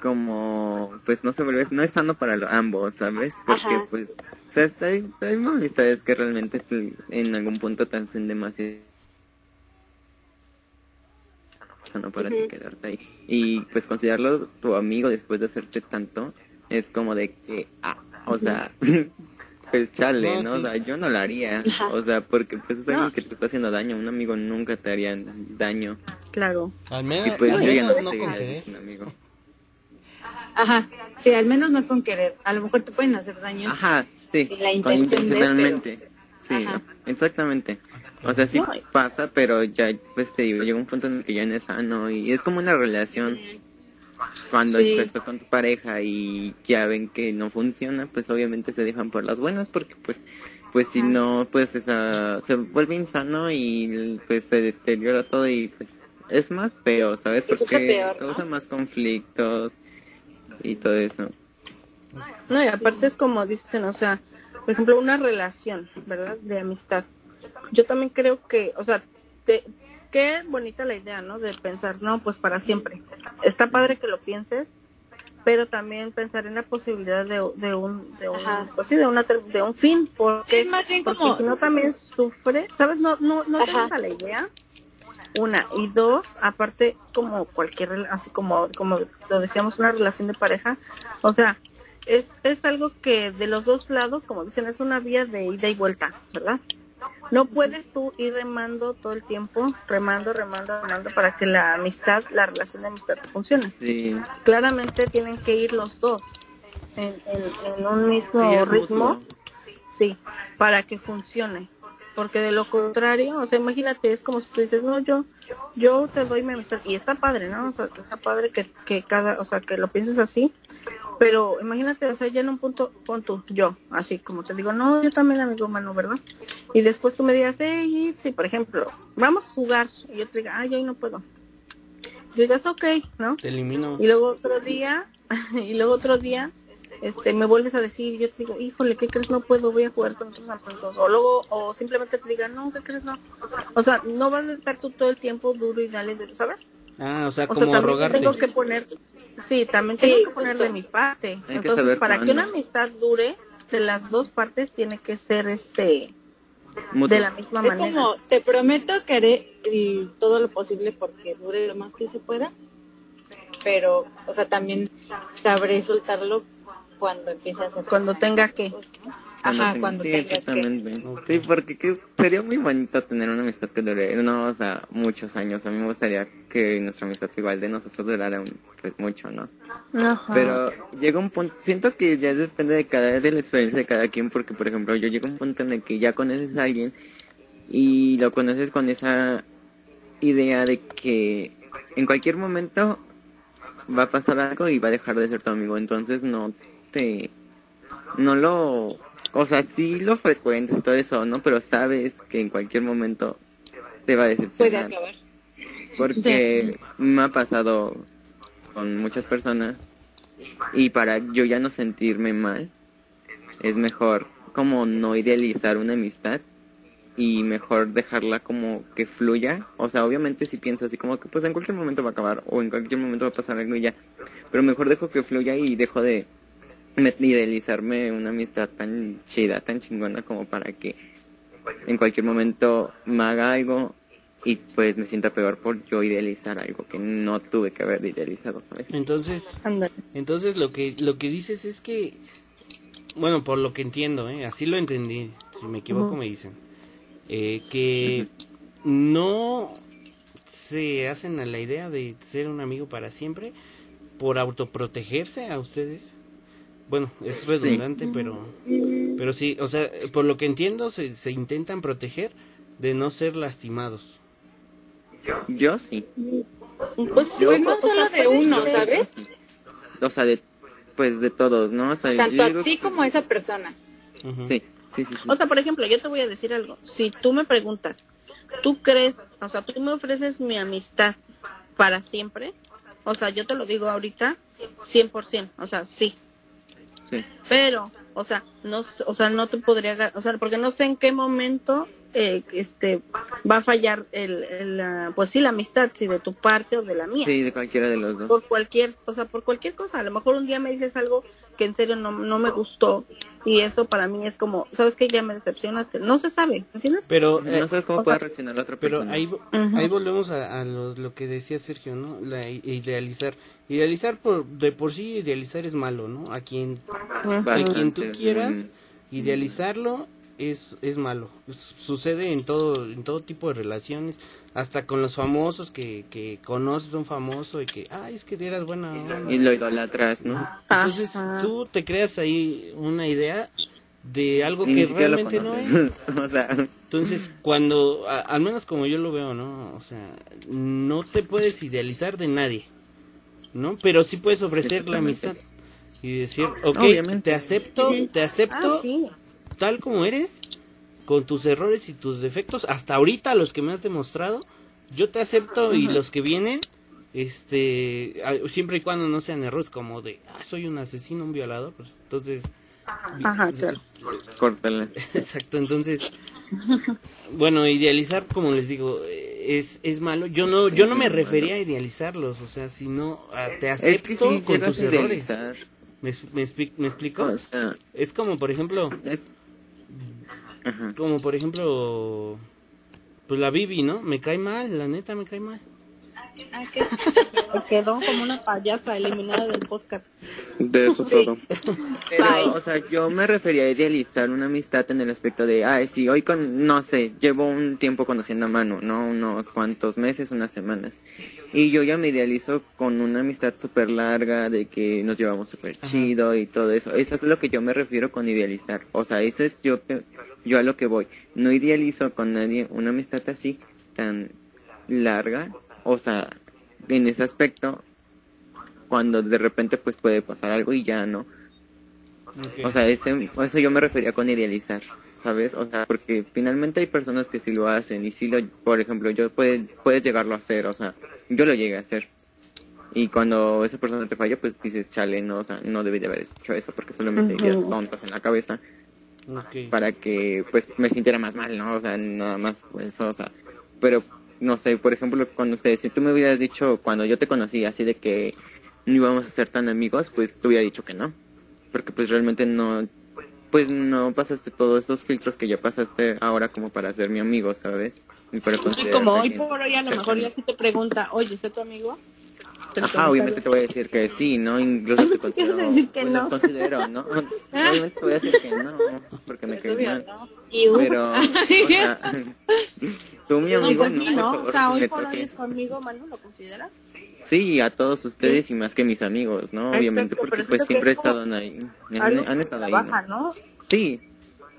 como pues no se vuelve no es sano para ambos sabes porque pues o sea hay, hay amistades que realmente en algún punto te hacen demasiado sano para ti quedarte ahí y pues considerarlo tu amigo después de hacerte tanto es como de que ah, o sea pues chale, ¿no? O sea, yo no lo haría. O sea, porque pues es alguien que te está haciendo daño. Un amigo nunca te haría daño. Claro. Al menos, y pues yo ya no, no un amigo. Ajá, sí, al menos no con querer. A lo mejor te pueden hacer daño. Ajá, sí. la intención de, Sí, exactamente. O sea, sí pasa, pero ya, pues te digo, llega un punto en el que ya no es sano y es como una relación. Cuando estás con tu pareja y ya ven que no funciona, pues obviamente se dejan por las buenas porque pues pues si no, pues esa, se vuelve insano y pues se deteriora todo y pues es más peor, ¿sabes? Porque causa más conflictos y todo eso. No, y aparte es como dicen, o sea, por ejemplo, una relación, ¿verdad? De amistad. Yo también creo que, o sea, te, qué bonita la idea, ¿no? De pensar, no, pues para siempre. Está padre que lo pienses, pero también pensar en la posibilidad de, de un de un pues sí, de una de un fin porque, más bien como... si no también sufre sabes no no no te la idea una y dos aparte como cualquier así como como lo decíamos una relación de pareja o sea es, es algo que de los dos lados como dicen es una vía de ida y vuelta verdad no puedes tú ir remando todo el tiempo, remando, remando, remando para que la amistad, la relación de amistad funcione. Claramente tienen que ir los dos en, un mismo ritmo, sí, para que funcione. Porque de lo contrario, o sea, imagínate, es como si tú dices, no, yo, yo te doy mi amistad. Y está padre, ¿no? O sea, está padre que, que cada, o sea, que lo pienses así, pero imagínate, o sea, ya en un punto, pon tú, yo, así como te digo, no, yo también amigo humano, ¿verdad? Y después tú me digas, hey, sí, por ejemplo, vamos a jugar, y yo te diga, ay, hoy no puedo. Y digas, ok, ¿no? Te elimino. Y luego otro día, y luego otro día, este, me vuelves a decir, yo te digo, híjole, ¿qué crees? No puedo, voy a jugar con otros amigos. O luego, o simplemente te diga, no, ¿qué crees? No. O sea, no vas a estar tú todo el tiempo duro y dale, ¿sabes? Ah, o sea, como rogarte. Tengo que poner, sí, también tengo que poner de mi parte. Entonces, para que una amistad dure, de las dos partes tiene que ser este de la misma manera. Es como, te prometo que haré todo lo posible porque dure lo más que se pueda, pero, o sea, también sabré soltarlo cuando empiece a ser. Cuando tenga que. Ajá, cuando sí, exactamente. Sí, porque sería muy bonito tener una amistad que dure, no, o sea, muchos años. A mí me gustaría que nuestra amistad igual de nosotros durara pues mucho, ¿no? Ajá. Pero llega un punto, siento que ya depende de cada de la experiencia de cada quien, porque por ejemplo, yo llego a un punto en el que ya conoces a alguien y lo conoces con esa idea de que en cualquier momento va a pasar algo y va a dejar de ser tu amigo, entonces no te no lo o sea, sí lo frecuentes todo eso, ¿no? Pero sabes que en cualquier momento te va a decepcionar. Puede acabar. Porque me ha pasado con muchas personas y para yo ya no sentirme mal, es mejor como no idealizar una amistad y mejor dejarla como que fluya. O sea, obviamente si piensas así como que pues en cualquier momento va a acabar o en cualquier momento va a pasar algo y ya. Pero mejor dejo que fluya y dejo de idealizarme una amistad tan chida, tan chingona como para que en cualquier momento me haga algo y pues me sienta peor por yo idealizar algo que no tuve que haber idealizado, ¿sabes? Entonces, entonces lo que lo que dices es que bueno, por lo que entiendo, ¿eh? así lo entendí, si me equivoco me dicen, eh, que no se hacen a la idea de ser un amigo para siempre por autoprotegerse a ustedes bueno, es redundante, pero pero sí, o sea, por lo que entiendo se, se intentan proteger de no ser lastimados. Yo sí. Pues yo, no solo de uno, ¿sabes? O sea, de, pues de todos, ¿no? O sea, Tanto a ti como a esa persona. sí, sí, sí, O sea, por ejemplo, yo te voy a decir algo. Si tú me preguntas, ¿tú crees, o sea, tú me ofreces mi amistad para siempre? O sea, yo te lo digo ahorita, 100%, o sea, sí, pero, o sea, no, o sea, no te podría, o sea, porque no sé en qué momento eh, este va a fallar el, pues sí la amistad si de tu parte o de la mía. Sí de cualquiera de los dos. Por cualquier o sea por cualquier cosa. A lo mejor un día me dices algo que en serio no, no me gustó y eso para mí es como sabes que ya me decepcionaste. No se sabe ¿entiendes? pero no sabes cómo puede reaccionar la otra persona. pero ahí ahí volvemos a, lo, que decía Sergio no la idealizar. Idealizar por de por sí idealizar es malo no a quien a quien tú quieras idealizarlo es, es malo. Sucede en todo, en todo tipo de relaciones, hasta con los famosos que, que conoces a un famoso y que, ay, es que eras buena. Y lo idolatras, ¿no? Entonces tú te creas ahí una idea de algo que realmente no es. Entonces, cuando, al menos como yo lo veo, ¿no? O sea, no te puedes idealizar de nadie, ¿no? Pero sí puedes ofrecer la amistad y decir, ok, te acepto, te acepto, ah, tal como eres, con tus errores y tus defectos, hasta ahorita los que me has demostrado, yo te acepto y los que vienen, este, siempre y cuando no sean errores como de, ah, soy un asesino, un violador, pues entonces... Ajá, claro. Exacto, entonces, bueno, idealizar, como les digo, es, es malo. Yo no yo no me refería a idealizarlos, o sea, sino te acepto con tus errores. ¿Me, me, me explico? es como, por ejemplo, como por ejemplo, pues la Bibi, ¿no? Me cae mal, la neta me cae mal. Ah, quedó como una payasa eliminada del podcast. De eso todo. Pero, o sea, yo me refería a idealizar una amistad en el aspecto de, ay, sí, hoy con, no sé, llevo un tiempo conociendo a Manu, ¿no? Unos cuantos meses, unas semanas. Y yo ya me idealizo con una amistad súper larga, de que nos llevamos súper chido y todo eso. Eso es lo que yo me refiero con idealizar. O sea, eso es yo, yo a lo que voy. No idealizo con nadie una amistad así, tan larga, o sea, en ese aspecto, cuando de repente pues puede pasar algo y ya no. O sea, ese, eso yo me refería con idealizar, ¿sabes? O sea, porque finalmente hay personas que sí lo hacen y sí lo, por ejemplo, yo puede, puedes llegarlo a hacer, o sea, yo lo llegué a hacer. Y cuando esa persona te falla, pues dices, chale, no, o sea, no debí de haber hecho eso porque solo me seguías tontas en la cabeza. Para que, pues, me sintiera más mal, ¿no? O sea, nada más, pues, o sea, pero no sé, por ejemplo, cuando ustedes, si tú me hubieras dicho cuando yo te conocí así de que no íbamos a ser tan amigos, pues te hubiera dicho que no. Porque pues realmente no, pues no pasaste todos esos filtros que ya pasaste ahora como para ser mi amigo, ¿sabes? Y para como hoy por hoy a lo mejor ya te pregunta, oye, ¿sé tu amigo? Ajá, obviamente te voy a decir que sí, ¿no? Incluso te considero, decir que no? considero, ¿no? Obviamente te voy a decir que no, porque me caes mal. Pero, o sea, tú mi amigo, pues no, no, O sea, hoy por hoy es tu amigo, Manu, ¿lo consideras? Sí, a todos ustedes y más que mis amigos, ¿no? Obviamente, porque pues siempre he estado ahí. Han, estado ahí. ¿no? Sí,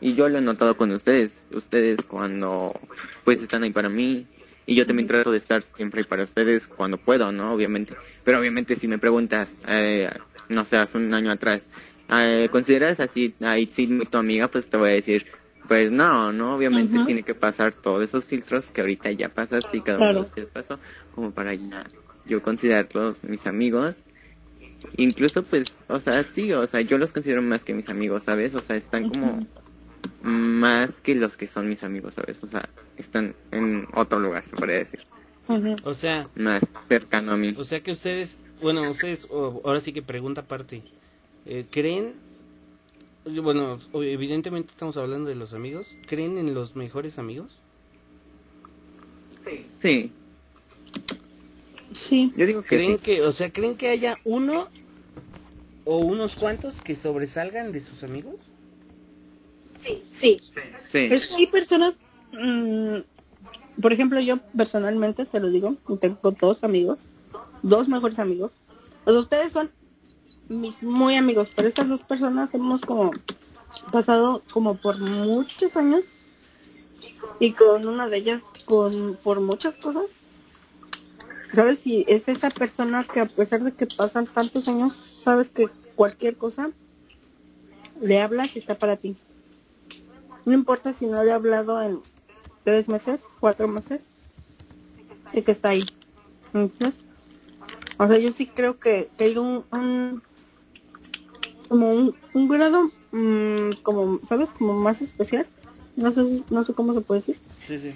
y yo lo he notado con ustedes. Ustedes cuando pues están ahí para mí, y yo también trato de estar siempre para ustedes cuando puedo, ¿no? Obviamente. Pero obviamente si me preguntas, eh, no sé, hace un año atrás, eh, ¿consideras así a Itzi tu amiga? Pues te voy a decir, pues no, ¿no? Obviamente tiene que pasar todos esos filtros que ahorita ya pasaste y cada uno de ustedes pasó, como para ya yo considerarlos mis amigos. Incluso pues, o sea, sí, o sea, yo los considero más que mis amigos, ¿sabes? O sea, están como más que los que son mis amigos, ¿sabes? O sea, están en otro lugar, se podría decir. O sea, más cercano a mí. O sea que ustedes, bueno, ustedes, ahora sí que pregunta aparte, eh, ¿creen, bueno, evidentemente estamos hablando de los amigos, ¿creen en los mejores amigos? Sí. Sí. Sí. Yo digo que ¿Creen que, o sea, ¿creen que haya uno o unos cuantos que sobresalgan de sus amigos? Sí, sí. hay personas, mm, por ejemplo, yo personalmente te lo digo, tengo dos amigos, dos mejores amigos. Pues ustedes son mis muy amigos, pero estas dos personas hemos como pasado como por muchos años y con una de ellas con por muchas cosas. ¿Sabes? si es esa persona que a pesar de que pasan tantos años, sabes que cualquier cosa le hablas y está para ti. No importa si no le hablado en tres meses, cuatro meses, sé que está ahí. O sea, yo sí creo que, hay un, como un, grado mm, como, ¿sabes? Como más especial. No sé, no sé cómo se puede decir. Sí, sí.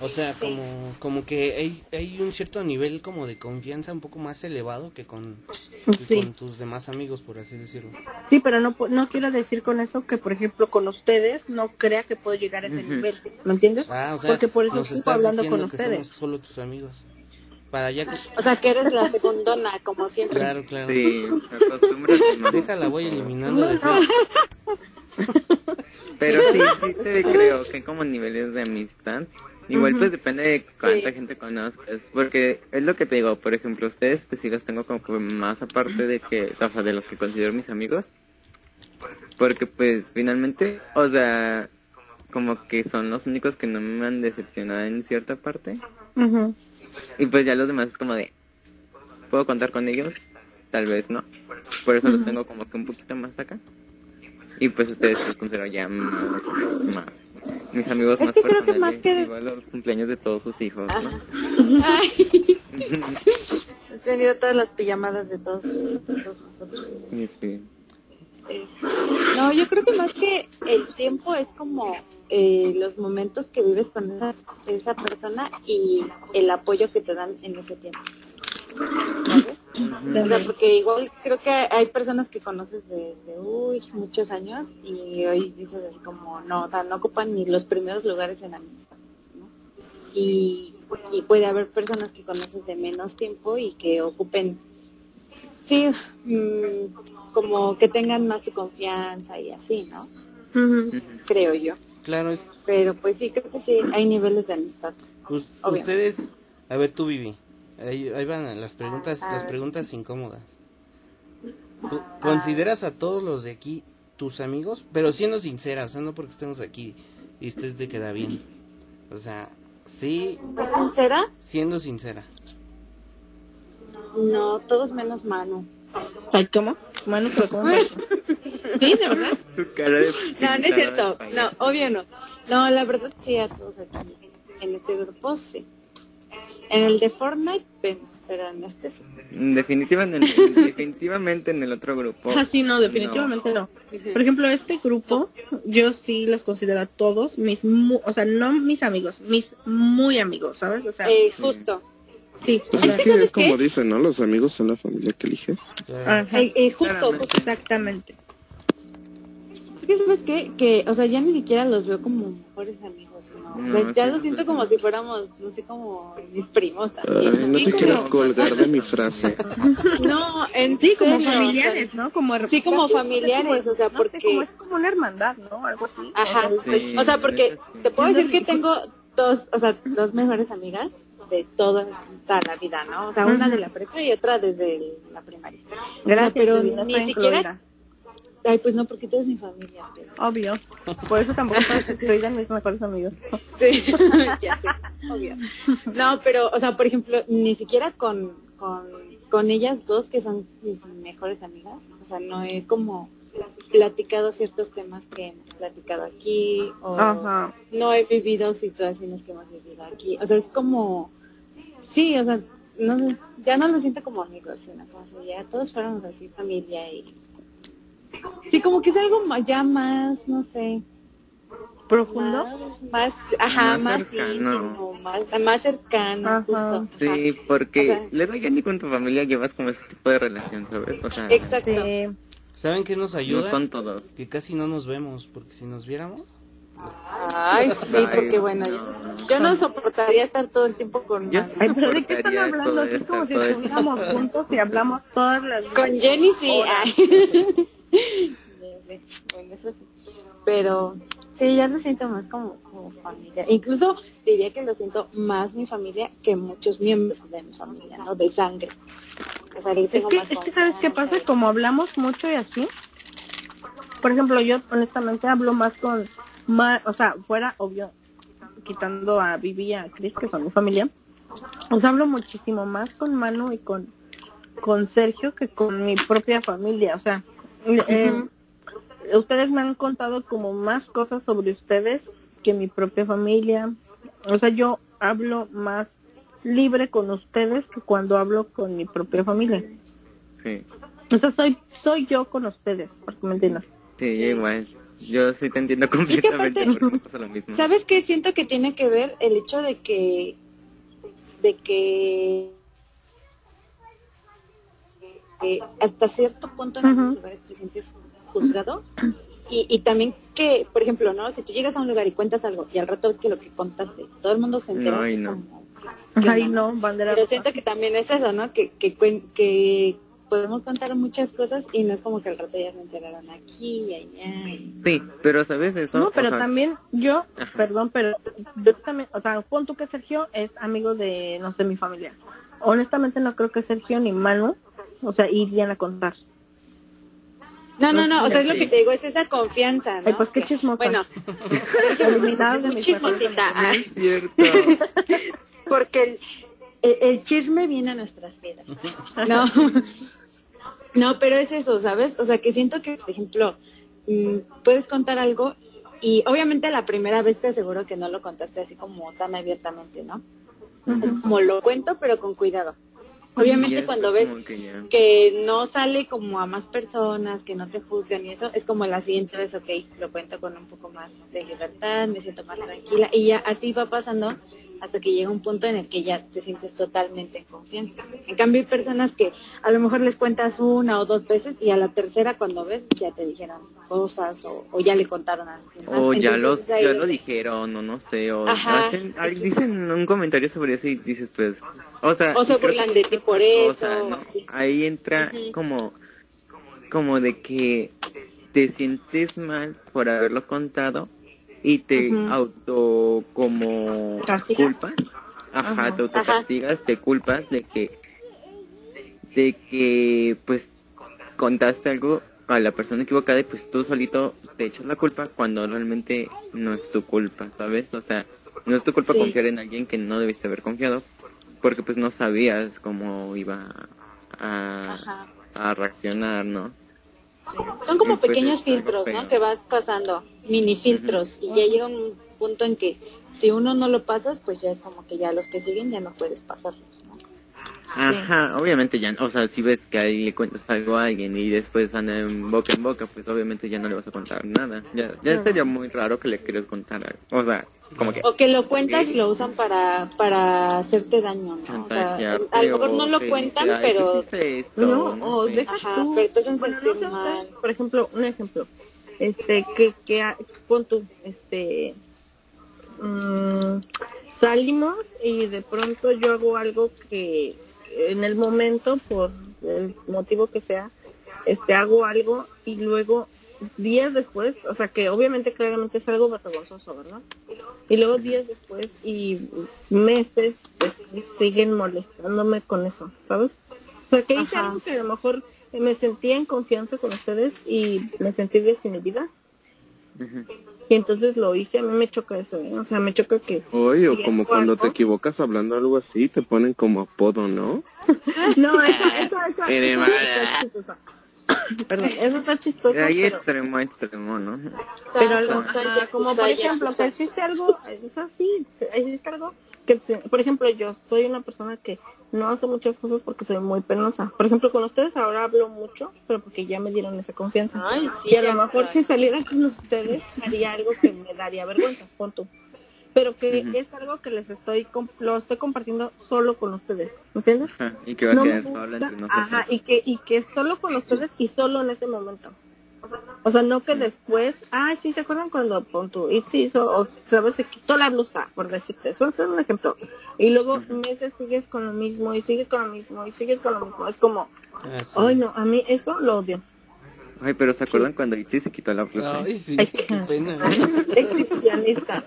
O sea, como, como que hay, hay un cierto nivel como de confianza un poco más elevado que con, con tus demás amigos, por así decirlo. Sí, pero no, no quiero decir con eso que, por ejemplo, con ustedes no crea que puedo llegar a ese nivel. ¿Me entiendes? Ah, Porque por eso estoy hablando con ustedes. solo tus amigos. Para ya O sea, que eres la segundona, como siempre. Claro, claro. Sí, Déjala, voy eliminando de Pero sí, sí te creo que como niveles de amistad Igual pues depende de cuánta gente conozcas, porque es lo que te digo, por ejemplo, ustedes pues sí los tengo como que más aparte de que, o sea, de los que considero mis amigos, porque pues finalmente, o sea, como que son los únicos que no me han decepcionado en cierta parte, y pues ya los demás es como de, ¿puedo contar con ellos? Tal vez no, por eso los tengo como que un poquito más acá, y pues ustedes los considero ya más, más mis amigos es más que creo que más que igual los cumpleaños de todos sus hijos, ¿no? Ay. He tenido todas las pijamadas de todos, nosotros. Sí, no, yo creo que más que el tiempo es como eh, los momentos que vives con esa, esa persona y el apoyo que te dan en ese tiempo. Porque igual creo que hay personas que conoces de, uy, muchos años y hoy dices así como, no, o sea, no ocupan ni los primeros lugares en la amistad. Y, y puede haber personas que conoces de menos tiempo y que ocupen, sí, mm, como que tengan más tu confianza y así, ¿no? Creo yo. Claro, es... Pero pues sí, creo que sí, hay niveles de amistad. ustedes, a ver tú, Vivi, Ahí, van las preguntas, las preguntas incómodas. ¿Consideras a todos los de aquí tus amigos? Pero siendo sincera, o sea, no porque estemos aquí y estés de queda bien. O sea, sí. ¿Sincera? Siendo sincera. No, todos menos Manu. ¿cómo? Manu, pero ¿cómo? ¿Sí, de verdad? no, no es cierto. No, obvio no. No, la verdad sí, a todos aquí en este grupo sí. En el de Fortnite vemos, pero en este sí. Definitivamente, definitivamente en el otro grupo. Ah, sí, no, definitivamente no. Por ejemplo, este grupo, yo sí los considero a todos mis, o sea, no mis amigos, mis muy amigos, ¿sabes? O sea, eh, justo. Sí, es, como dicen, ¿no? Los amigos son la familia que eliges. Eh, eh, justo, justo, exactamente. Es que sabes qué? que, o sea, ya ni siquiera los veo como mejores amigos ya lo siento como si fuéramos, no sé, como mis primos. Ay, no te quieras colgar de mi frase. No, en sí, como familiares, ¿no? Como sí, como familiares, o sea, porque... como es como una hermandad, ¿no? Algo así. Ajá, o sea, porque te puedo decir que tengo dos, o sea, dos mejores amigas de toda, la vida, ¿no? O sea, una de la prepa y otra desde la primaria. Gracias, pero ni siquiera... Ay, pues no, porque tú eres mi familia. Obvio. Por eso tampoco eran mis mejores amigos. Sí, ya sé, obvio. No, pero, o sea, por ejemplo, ni siquiera con, con, con ellas dos, que son mis mejores amigas, o sea, no he como platicado ciertos temas que hemos platicado aquí, o no he vivido situaciones que hemos vivido aquí. O sea, es como, sí, o sea, no sé, ya no lo siento como amigos, sino como si ya todos fuéramos así familia y Sí, como que es algo ya más, no sé. ¿Profundo? Más, ajá, más, cercano. más, cercano, justo. Sí, porque luego ya ni con tu familia llevas como ese tipo de relación, ¿sabes? O sea, Exacto. ¿Saben qué nos ayuda? con todos. Que casi no nos vemos, porque si nos viéramos... Ay, sí, porque bueno, yo, no soportaría estar todo el tiempo con yo Ay, pero ¿de qué están hablando? es como si estuviéramos juntos y hablamos todas las Con Jenny sí. Bueno, eso sí. Pero sí, ya lo siento más como, familia. Incluso diría que lo siento más mi familia que muchos miembros de mi familia, ¿no? De sangre. es, que, ¿sabes qué pasa? Como hablamos mucho y así. Por ejemplo, yo honestamente hablo más con, más, o sea, fuera, obvio, quitando a Vivi y a Chris, que son mi familia. Os hablo muchísimo más con Manu y con, con Sergio que con mi propia familia. O sea, eh, ustedes me han contado como más cosas sobre ustedes que mi propia familia. O sea, yo hablo más libre con ustedes que cuando hablo con mi propia familia. Sí. O sea, soy, soy yo con ustedes, porque me. Sí, igual. Yo sí te entiendo completamente ¿Sabes qué? Siento que tiene que ver el hecho de que de que hasta cierto punto en uh lugares te sientes juzgado y, y, también que, por ejemplo, ¿no? Si tú llegas a un lugar y cuentas algo y al rato ves que lo que contaste, todo el mundo se entera. Ay, no. Ay, no, bandera. Pero siento que también es eso, ¿no? Que, que, que podemos contar muchas cosas y no es como que al rato ya se enteraron aquí y allá. Sí, pero sabes eso. No, pero también yo, perdón, pero yo también, o sea, pon tú que Sergio es amigo de, no sé, mi familia. Honestamente no creo que Sergio ni Manu, o sea, irían a contar. No, no, no, o sea, es lo que te digo, es esa confianza, ¿no? Ay, pues qué chismosa. Bueno, muy chismosita. cierto. Porque el, el, chisme viene a nuestras vidas. No, no, pero es eso, ¿sabes? O sea, que siento que, por ejemplo, mm, puedes contar algo y obviamente la primera vez te aseguro que no lo contaste así como tan abiertamente, ¿no? Es como lo cuento, pero con cuidado. Obviamente cuando ves que, no sale como a más personas, que no te juzgan y eso, es como la siguiente vez, ok, lo cuento con un poco más de libertad, me siento más tranquila y ya así va pasando hasta que llega un punto en el que ya te sientes totalmente en confianza. En cambio hay personas que a lo mejor les cuentas una o dos veces y a la tercera cuando ves ya te dijeron cosas o, ya le contaron a O ya, los, ya lo dijeron o no sé, o hacen, dicen un comentario sobre eso y dices pues, o sea... O se burlan de ti por eso. ahí entra como, como de que te sientes mal por haberlo contado y te auto como culpas, ajá, te autocastigas, te culpas de que de que pues contaste algo a la persona equivocada y pues tú solito te echas la culpa cuando realmente no es tu culpa, ¿sabes? O sea, no es tu culpa confiar en alguien que no debiste haber confiado porque pues no sabías cómo iba a, a reaccionar, ¿no? Son como pequeños filtros, ¿no? Que vas pasando, mini filtros, y ya llega un punto en que si uno no lo pasas, pues ya es como que ya los que siguen ya no puedes pasarlos. Ajá, obviamente ya, o sea, si ves que ahí le cuentas algo a alguien y después anda en boca en boca, pues obviamente ya no le vas a contar nada. Ya, ya estaría muy raro que le quieras contar algo. O sea, como que... O que lo cuentas y lo usan para, para hacerte daño, ¿no? O sea, a lo mejor no lo cuentan, pero... no, o deja tú. bueno, no sé, mal. por ejemplo, un ejemplo. Este, que, que, pon tú, este... Mmm, salimos y de pronto yo hago algo que en el momento, por el motivo que sea, este hago algo y luego días después, o sea que obviamente claramente es algo vergonzoso, ¿verdad? Y luego días después y meses siguen molestándome con eso, ¿sabes? O sea que hice algo que a lo mejor me sentía en confianza con ustedes y me sentí desinhibida. Y entonces lo hice, a mí me choca eso, ¿eh? o sea, me choca que... Oye, o como cuando te equivocas hablando algo así, te ponen como apodo, ¿no? no, eso, eso, eso, eso, eso Perdón, eso está chistoso. Ahí pero... extremo, extremo, ¿no? Pero algo, como por ejemplo, o sea, existe algo, es así, existe algo que, por ejemplo, yo soy una persona que no hace muchas cosas porque soy muy penosa. Por ejemplo, con ustedes ahora hablo mucho, pero porque ya me dieron esa confianza. Ay, sí, y a lo mejor si saliera con ustedes haría algo que me daría vergüenza, pon tú. Pero que es algo que les estoy, lo estoy compartiendo solo con ustedes, ¿entiendes? y que va a quedar solo entre nosotros. Ajá, y que, y que solo con ustedes y solo en ese momento. O sea, no que después, ay, sí, ¿se acuerdan cuando pon tu Itzy hizo, o sabes, se quitó la blusa, por decirte, eso es un ejemplo. Y luego meses sigues con lo mismo, y sigues con lo mismo, y sigues con lo mismo. Es como, ah, ay, no, a mí eso lo odio. Ay, pero ¿se acuerdan cuando Itzy se quitó la blusa? Ay, sí, qué pena. Exhibicionista.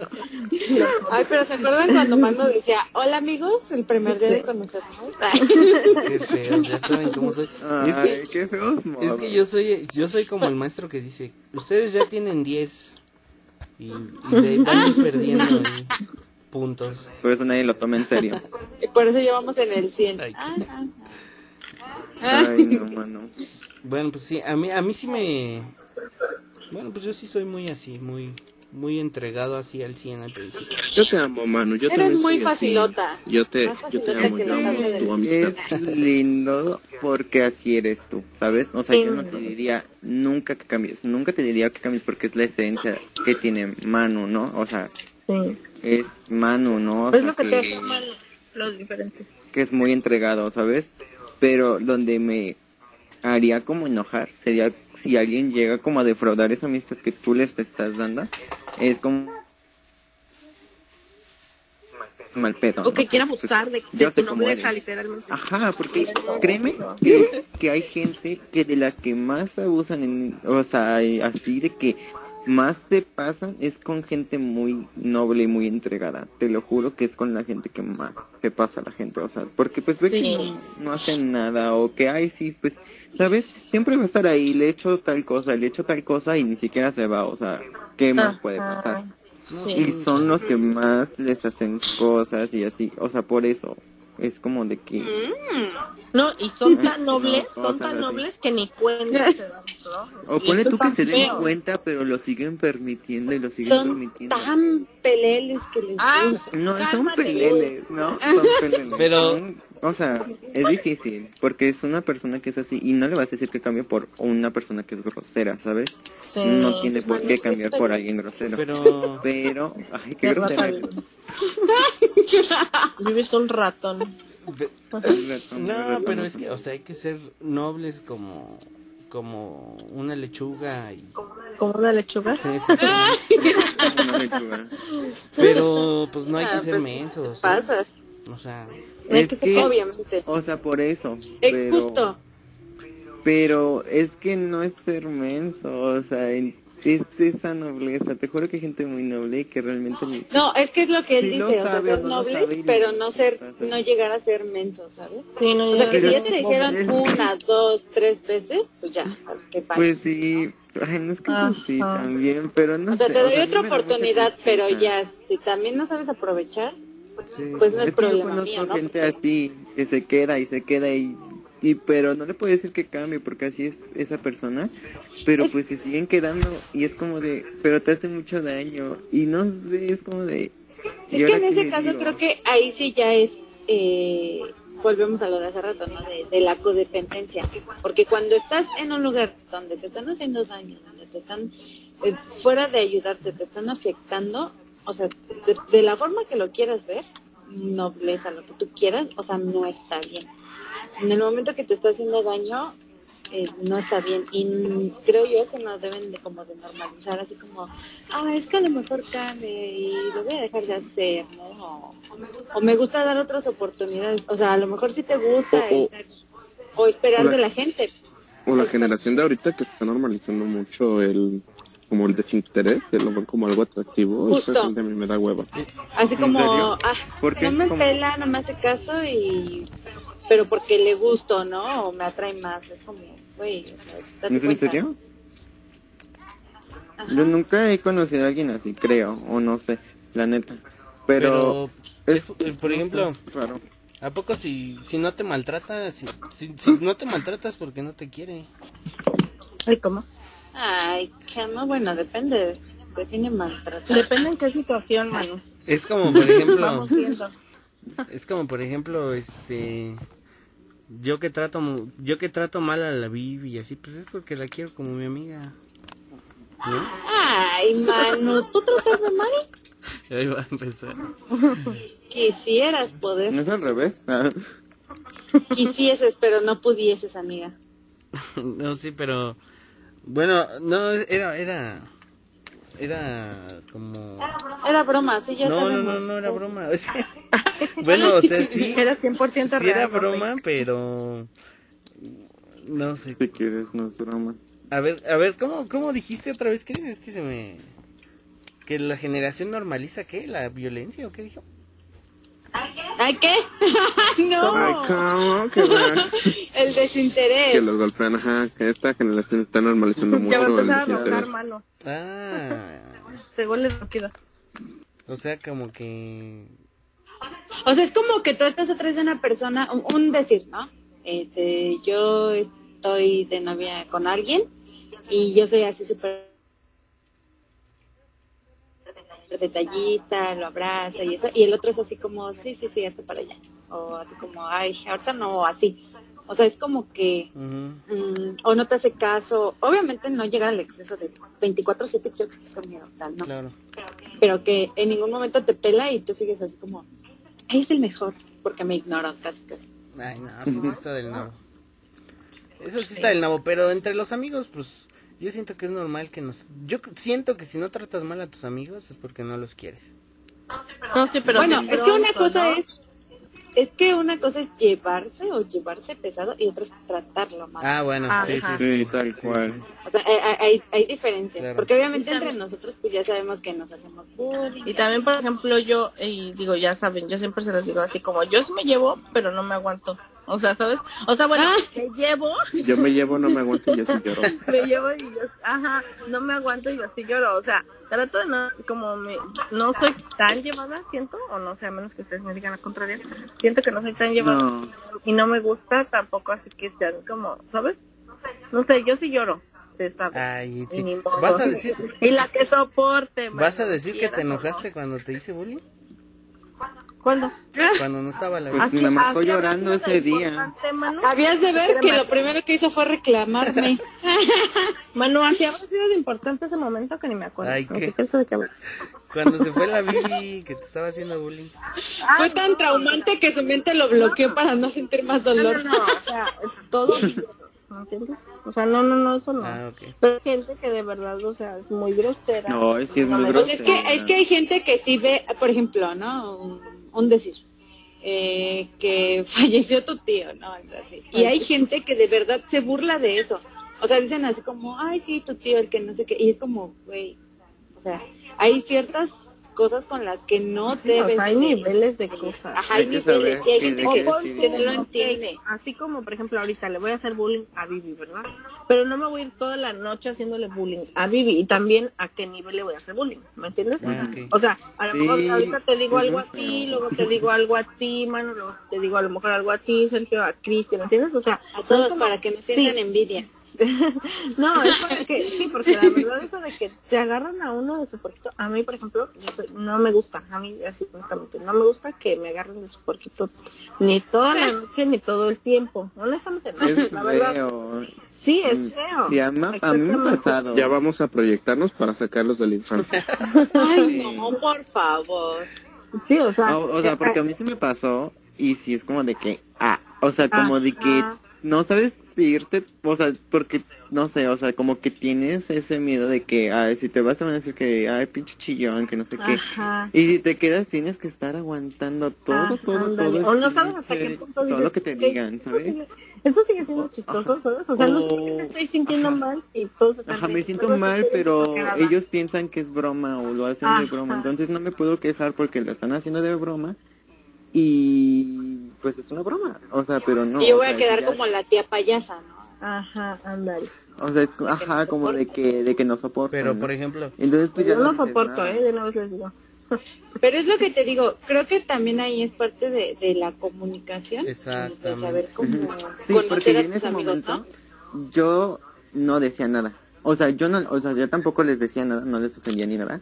Ay, pero ¿se acuerdan cuando Mano decía, hola amigos, el primer día de conocernos? Qué feos, ya saben cómo soy. Ay, es que, qué feos, Es que yo soy, yo soy como el maestro que dice, ustedes ya tienen 10 y, y van perdiendo puntos. Por eso nadie lo toma en serio. y por eso llevamos en el 100. Ay, Ay no, mano. Bueno, pues sí, a mí, a mí sí me... Bueno, pues yo sí soy muy así, muy muy entregado así al 100 al principio. Yo te amo, Manu. Yo Eres muy facilota. Yo te, yo te amo, yo amo tu amistad. Es lindo porque así eres tú, ¿sabes? O sea, yo no te diría nunca que cambies, nunca te diría que cambies porque es la esencia que tiene Manu, ¿no? O sea, es Manu, ¿no? es lo que, te hace Manu, lo diferente. Que es muy entregado, ¿sabes? Pero donde me haría como enojar sería si alguien llega como a defraudar esa amistad que tú les te estás dando. Es como mal pedo. O que quiera abusar de, tu nobleza, literalmente. Ajá, porque créeme que, hay gente que de la que más abusan, en, o sea, así de que más te pasan es con gente muy noble y muy entregada. Te lo juro que es con la gente que más te pasa la gente, o sea, porque pues ve que no, no, hacen nada o que, ay, sí, pues ¿sabes? Siempre va a estar ahí, le echo tal cosa, le echo tal cosa y ni siquiera se va, o sea, ¿qué más puede pasar? Y son los que más les hacen cosas y así, o sea, por eso es como de que... Mm. No, y son tan nobles, son tan nobles que ni cuenta se dan, O pone tú que se den cuenta, pero lo siguen permitiendo y lo siguen son permitiendo. tan peleles que les ah, No, son peleles, ¿no? Son peleles. Pero o sea, es difícil, porque es una persona que es así y no le vas a decir que cambie por una persona que es grosera, ¿sabes? no tiene por qué cambiar por alguien grosero. Pero, pero ay, qué grosero. Vives un ratón. No, pero es que, o sea, hay que ser nobles como como una lechuga y como una lechuga sí, pero pues no hay que ah, ser pues, mensos pasas o sea es que, obviamente o sea por eso es justo pero es que no es ser menso o sea es esa nobleza. Te juro que hay gente muy noble que realmente... No, es que es lo que él dice, o sea, ser nobles, pero no ser, no llegar a ser menso, ¿sabes? Sí, no, o sea, que si ya te lo hicieron una, dos, tres veces, pues ya, ¿sabes qué pasa? Pues sí, Ay, no es que sí también, pero no O sea, te doy otra oportunidad, pero ya, si también no sabes aprovechar, pues no es, problema yo mío, ¿no? gente así, que se queda y se queda y y pero no le puedo decir que cambie porque así es esa persona pero pues se siguen quedando y es como de pero te hace mucho daño y no sé es como de es que en ese caso creo que ahí sí ya es eh, volvemos a lo de hace rato no de, la codependencia porque cuando estás en un lugar donde te están haciendo daño donde te están eh, fuera de ayudarte te están afectando o sea de la forma que lo quieras ver nobleza lo que tú quieras o sea no está bien en el momento que te está haciendo daño, eh, no está bien. Y creo yo que no deben de como de normalizar así como, ah, es que a lo mejor cambie y lo voy a dejar de hacer, ¿no? O, me gusta dar otras oportunidades. O sea, a lo mejor sí te gusta o, esperar de la gente. O la generación de ahorita que está normalizando mucho el como el desinterés, que lo ven como algo atractivo, a mí me da hueva. Así como, ah, no me pela, no me hace caso y pero porque le gusto, ¿no? O me atrae más. Es como, güey, ¿Es en serio? Yo nunca he conocido a alguien así, creo, o no sé, la neta. Pero, es, por ejemplo, ¿a poco si, si no te maltratas, si, si, no te maltratas porque no te quiere? Ay, ¿cómo? Ay, ¿cómo? Bueno, depende, define maltratar. Depende en qué situación, mano. Es como, por ejemplo, Vamos viendo. es como, por ejemplo, este, yo que trato yo que trato mal a la Vivi y así pues es porque la quiero como mi amiga ay mano tú tratas de mal ahí va a empezar quisieras poder no es al revés quisieses pero no pudieses amiga no sí pero bueno no era era era como... Era broma, sí, ya no, sabemos. No, no, no era broma. bueno, o sea, sí. Era 100% real. Sí era broma, pero... No sé. Si quieres, no es broma. A ver, a ver, ¿cómo, cómo dijiste otra vez, Chris? Es que se me... ¿Que la generación normaliza qué? ¿La violencia o qué dijo? ¿Ay qué? no. Ay, ¿cómo? El desinterés. Que los golpean, ajá, que esta generación está normalizando mucho. Ya va a empezar a enojar, mano. Ah. Según les queda. O sea, como que... O sea, es como que tú estás atrás de una persona, un, decir, ¿no? Este, yo estoy de novia con alguien y yo soy así súper detallista, lo abraza y eso, y el otro es así como, sí, sí, sí, hasta para allá, o así como, ay, ahorita no, así. O sea, es como que, mm, o no te hace caso, obviamente no llega al exceso de 24/7 quiero que estés conmigo, tal, ¿no? Claro. Pero que en ningún momento te pela y tú sigues así como, ay, es el mejor, porque me ignoran casi, casi. Ay, no, eso sí está del nabo. Eso sí está del nabo, pero entre los amigos, pues, yo siento que es normal que nos... Yo siento que si no tratas mal a tus amigos es porque no los quieres. No, sí, pero bueno, es que una cosa es es que una cosa es llevarse o llevarse pesado y otra es tratarlo mal. Ah, bueno, sí, sí, sí, tal cual. O sea, hay, hay, diferencias, porque obviamente entre nosotros pues ya sabemos que nos hacemos bullying. Y también, por ejemplo, yo, y digo, ya saben, yo siempre se los digo así como, yo sí me llevo, pero no me aguanto. O sea, ¿sabes? O sea, bueno, ah. me llevo. Yo me llevo, no me aguanto y yo sí lloro. me llevo y yo, ajá, no me aguanto y yo sí lloro. O sea, trato de no, como me, no soy tan llevada, siento, o no sé, a menos que ustedes me digan la contraria, siento que no soy tan llevada. Y no me gusta tampoco así que sean como, ¿sabes? No sé, yo sí lloro. Ay, sí. ¿Vas a decir? Y la que soporte. ¿Vas a decir que te enojaste cuando te hice bullying? ¿Cuándo? Cuando no estaba la Pues me marcó llorando ese día. Habías de ver que lo primero que hizo fue reclamarme. Manu, así habrá sido de importante ese momento que ni me acuerdo. Ay, No ¿qué? sé qué de qué. Cuando se fue la Bibi que te estaba haciendo bullying. Fue tan traumante que su mente lo bloqueó para no sentir más No, no, dolor. no, o sea, es todo. ¿Me entiendes? O sea, no, no, no, eso no. Ah, ok. Pero hay gente que de verdad, o sea, es muy grosera. No, sí es muy Pues es que, grosera. es que hay gente que sí ve, por ejemplo, ¿no? Un, decir, eh, que falleció tu tío, ¿no? Así. Y hay gente que de verdad se burla de eso. O sea, dicen así como, ay, sí, tu tío, el que no sé qué. Y es como, güey, o sea, hay ciertas cosas con las que no Sí, o debes... sea, hay niveles de cosas. Ajá, hay Hay que niveles. saber Y hay gente que, decir. que no lo entiende. Así como, por ejemplo, ahorita le voy a hacer bullying a Vivi, ¿verdad? Pero no me voy a ir toda la noche haciéndole bullying a Vivi y también a qué nivel le voy a hacer bullying, ¿me entiendes? Ah. O sea, a lo Sí, mejor ahorita te digo algo a ti, luego te digo algo a ti, mano, luego te digo a lo mejor algo a ti, Sergio, a Cristian, ¿me entiendes? O sea, A todos como- para que no sientan Sí. envidia. no, es para que, sí, porque la verdad eso de que te agarran a uno de su porquito, a mí, por ejemplo, yo soy- no me gusta, a mí, así honestamente, no me gusta que me agarren de su porquito ni toda la noche ni todo el tiempo, honestamente, no, Es la verdad, feo. sí, es Mm, feo. Sí, a, ma- a mí me ha Exactamente. pasado. Ya vamos a proyectarnos para sacarlos de la infancia. Ay, no, por favor. Sí, o sea, O, o sea, porque a mí sí me pasó y sí es como de que, ah, o sea, como de que no sabes irte, o sea, porque, no sé, o sea, como que tienes ese miedo de que, ay, si te vas te van a decir que, ay, pinche chillón, que no sé qué. Y si te quedas tienes que estar aguantando todo, todo, ándale. todo. O no sabes hasta qué punto Todo lo que te "Ok, digan, esto ¿sabes? sigue- Esto sigue siendo chistoso, Ajá. ¿sabes? O sea, no sé O- estoy sintiendo ajá. mal y todos están Ajá, me siento mal, pero ellos piensan que es broma o lo hacen de broma, entonces no me puedo quejar porque lo están haciendo de broma y pues es una broma, o sea, pero no. y yo voy a sea, quedar ya- como la tía payasa, ¿no? Ajá, ándale. O sea, es, ajá, como de que, de que no soporto. Pero, ¿no? por ejemplo, Entonces, pues ya Yo no dices soporto, nada. ¿eh? De una vez les digo. Pero es lo que te digo, creo que también ahí es parte de, de la comunicación, de Exactamente. saber cómo Sí, conocer a en tus ese amigos, ¿no? momento yo no decía nada. O sea, yo no, o sea, yo tampoco les decía nada, no les ofendía ni nada,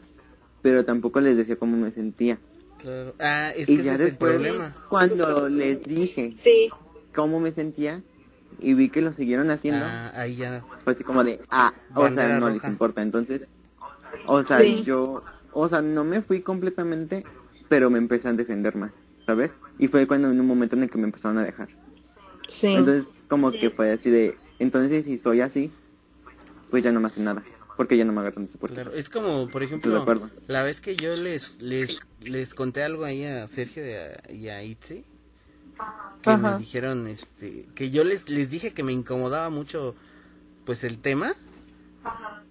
pero tampoco les decía cómo me sentía. Claro. Ah, es y que ya ese es el después, problema. cuando les dije Sí, cómo me sentía y vi que lo siguieron haciendo, Ah, ahí ya. fue así como de, ah, o sea, no les importa. Entonces, o sea, Sí. yo, o sea, no me fui completamente, pero me empecé a defender más, ¿sabes? Y fue cuando en un momento en el que me empezaron a dejar. Sí. Entonces, como que fue así de, entonces si soy así, pues ya no me hacen nada, porque ya no me agarran de su puerta. Claro, es como, por ejemplo, acuerdo. la vez que yo les les, les conté algo ahí a Sergio y a, y a Itze, que me dijeron este que yo les les dije que me incomodaba mucho pues el tema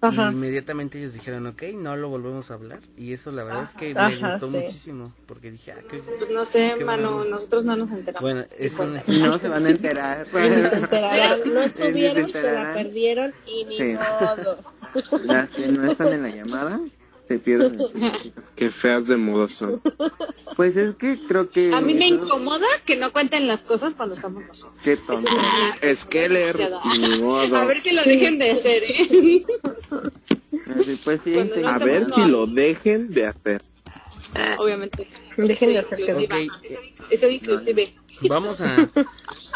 Ajá. y inmediatamente ellos dijeron, ok, no lo volvemos a hablar y eso la verdad es que me Ajá, gustó sí. muchísimo porque dije, ah, qué... pues no sé, Qué mano, bueno. nosotros no nos enteramos. bueno, es un No se van a enterar. Se enterarán, no Sí, estuvieron, se se la perdieron y ni Sí. modo. Las que no están en la llamada, se pierden. el. Qué feas de modo son. Pues es que creo que... A mí me eso- incomoda que no cuenten las cosas cuando estamos nosotros. Qué tonto. Skeller, modo. A ver que lo dejen de hacer, ¿eh? Así, Pues sí, no A ver si lo dejen de hacer. Obviamente. Dejen de hacer que. Soy inclusive. Vamos a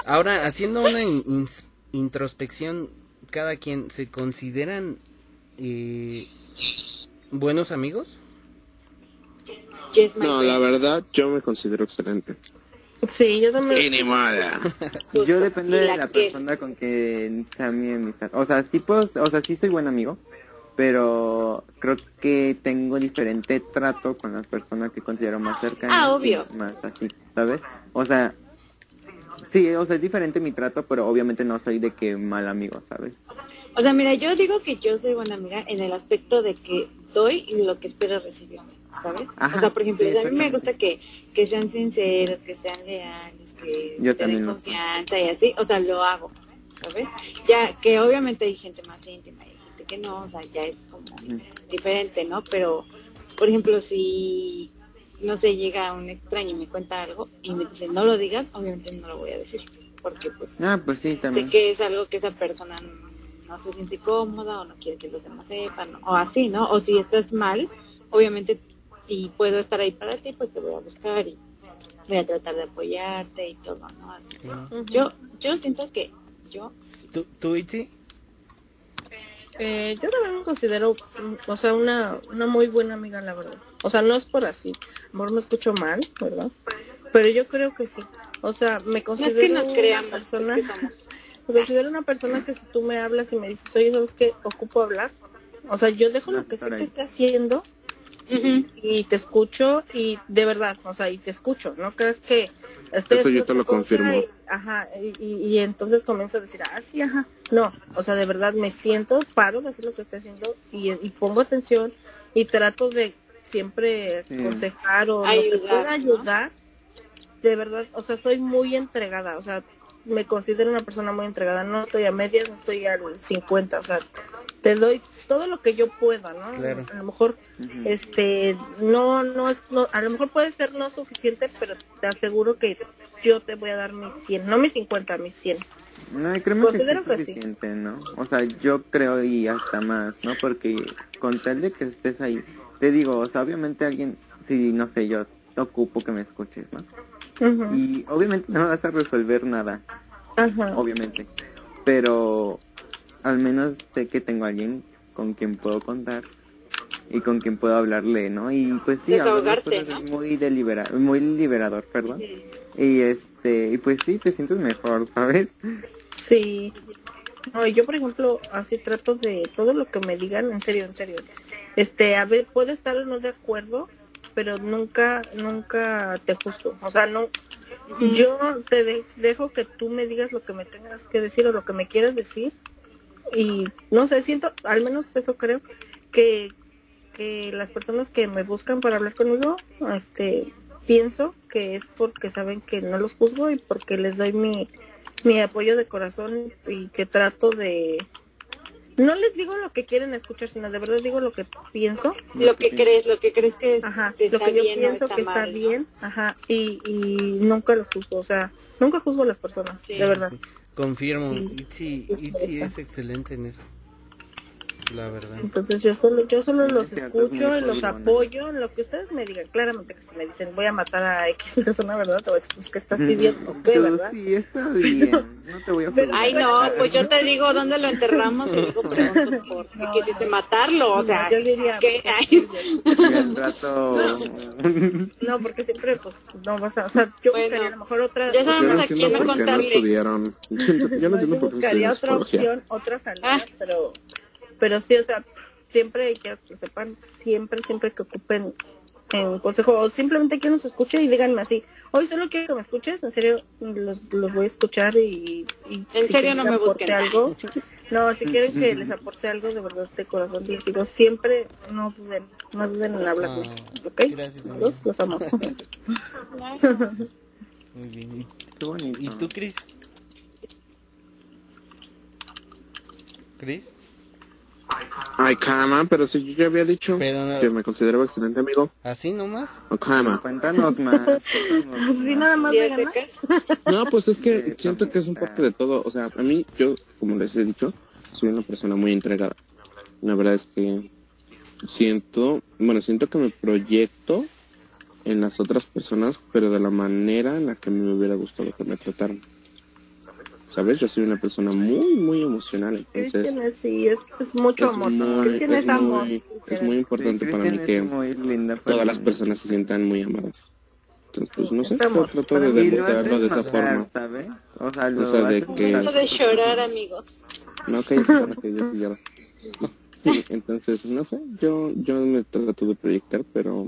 ahora haciendo una in- introspección cada quien se consideran eh, buenos amigos. No, la verdad, yo me considero excelente. Sí, yo también. Y ni mala. Justo. Yo depende Y de la es. persona con que sea mi amistad. O sea, sí puedo, o sea, sí soy buen amigo, pero creo que tengo diferente trato con las personas que considero más cercanas. Ah, obvio. y Más así, ¿sabes? O sea, sí, o sea, es diferente mi trato, pero obviamente no soy de que mal amigo, ¿sabes? O sea, mira, yo digo que yo soy buena amiga en el aspecto de que doy lo que espero recibir, ¿sabes? Ajá, o sea, por ejemplo, sí, a mí me gusta que, que sean sinceros, que sean leales, que Yo te den confianza y así, o sea, lo hago, ¿sabes? Ya que obviamente hay gente más íntima y gente que no, o sea, ya es como diferente, ¿no? Pero, por ejemplo, si, no sé, llega un extraño y me cuenta algo y me dice, no lo digas, obviamente no lo voy a decir, porque pues Ah, pues sí, sé que es algo que esa persona no se siente cómoda o no quiere que los demás sepan o así, ¿no? O si estás mal, obviamente y puedo estar ahí para ti, pues te voy a buscar y voy a tratar de apoyarte y todo, ¿no? Así. Yo, yo siento que yo... ¿Tú, tú Itzi? Eh, yo también me considero, o sea, una, una muy buena amiga, la verdad. O sea, no es por así. Amor, me escucho mal, ¿verdad? Pero yo creo que sí. O sea, me considero nos una persona... me considero una persona que si tú me hablas y me dices, oye, ¿sabes qué? Ocupo hablar. O sea, yo dejo lo que sé que esté haciendo y te escucho y de verdad, o sea, y te escucho, ¿no crees que estoy Eso yo te lo confirmo. Y, ajá, y, entonces comienzo a decir, ah, sí, ajá. No, o sea, de verdad me siento, paro de hacer lo que estoy haciendo y, pongo atención y trato de siempre aconsejar o ayudar, ayudar. De verdad, o sea, soy muy entregada, o sea, me considero una persona muy entregada, no estoy a medias, no estoy al 50, o sea, te doy todo lo que yo pueda, ¿no? A lo mejor, este, no, no es, no, a lo mejor puede ser no suficiente, pero te aseguro que yo te voy a dar mis 100, no mis 50, mis 100. No, creo que es suficiente, ¿no? O sea, yo creo y hasta más, ¿no? Porque con tal de que estés ahí, te digo, o sea, obviamente alguien, si no sé, yo te ocupo que me escuches, ¿no? Y obviamente no vas a resolver nada, obviamente, pero al menos sé que tengo alguien con quien puedo contar y con quien puedo hablarle, ¿no? Y pues sí, Desahogarte, muy delibera muy liberador, perdón. Y este, y pues sí, te sientes mejor, ¿sabes? Sí. No, yo por ejemplo, así trato de todo lo que me digan, en serio, en serio. Este, a ver, puedo estar o no de acuerdo, pero nunca, nunca te juzgo. O sea, no, yo te dejo que tú me digas lo que me tengas que decir o lo que me quieras decir y no sé, siento, al menos eso creo, que, que las personas que me buscan para hablar conmigo, este, pienso que es porque saben que no los juzgo y porque les doy mi, mi apoyo de corazón y que trato de... No les digo lo que quieren escuchar, sino de verdad digo lo que pienso. Lo que crees, lo que crees que, ajá, lo que yo pienso que está bien, ajá, y, y nunca los juzgo, o sea, nunca juzgo a las personas, de verdad. Confirmo, Itzi, Itzi es excelente en eso la verdad. Entonces yo solo, yo solo los escucho y los apoyo en lo que ustedes me digan. Claramente que si me dicen voy a matar a X persona, ¿verdad? Te voy a decir pues, que está así bien, ¿ok? ¿verdad? Sí, está bien. No te voy a Ay, no, pues yo te digo dónde lo enterramos y luego pregunto por qué no, quisiste matarlo. O sea, yo diría, que el rato... No, porque siempre, pues, no vas a... O sea, yo buscaría a lo mejor otra... Ya sabemos a quién no contarle. Yo, no, yo buscaría otra opción, otra salida, ah. pero pero sí, o sea, siempre que sepan, siempre, siempre que ocupen en consejo o simplemente que nos escuche y díganme así, hoy solo quiero que me escuches, en serio los, los voy a escuchar y, en serio no me busquen algo. No, si quieren que les aporte algo de verdad de corazón, les digo, siempre no duden, no duden en hablar, ah, ¿ok? Gracias, los, los amo. Muy bien. ¿Y tú, Cris? ¿Cris? Ay, cama, pero si yo ya había dicho que me consideraba excelente amigo. ¿Así nomás? Cama. Cuéntanos más. ¿Sí nada más No, pues es que siento que es un poco de todo. O sea, a mí, yo, como les he dicho, soy una persona muy entregada. La verdad es que siento, bueno, siento que me proyecto en las otras personas, pero de la manera en la que me hubiera gustado que me trataran. ¿Sabes? Yo soy una persona muy, muy emocional, entonces... sí, es, es mucho amor. es, amor. Muy, es muy importante para mí que todas las personas se sientan muy amadas. Entonces, pues no sé, yo trato de demostrarlo de esa forma. ¿sabes? O sea, lo o sea de que... de llorar, amigos. No, que yo sí lloro. Entonces, no sé, yo, yo me trato de proyectar, pero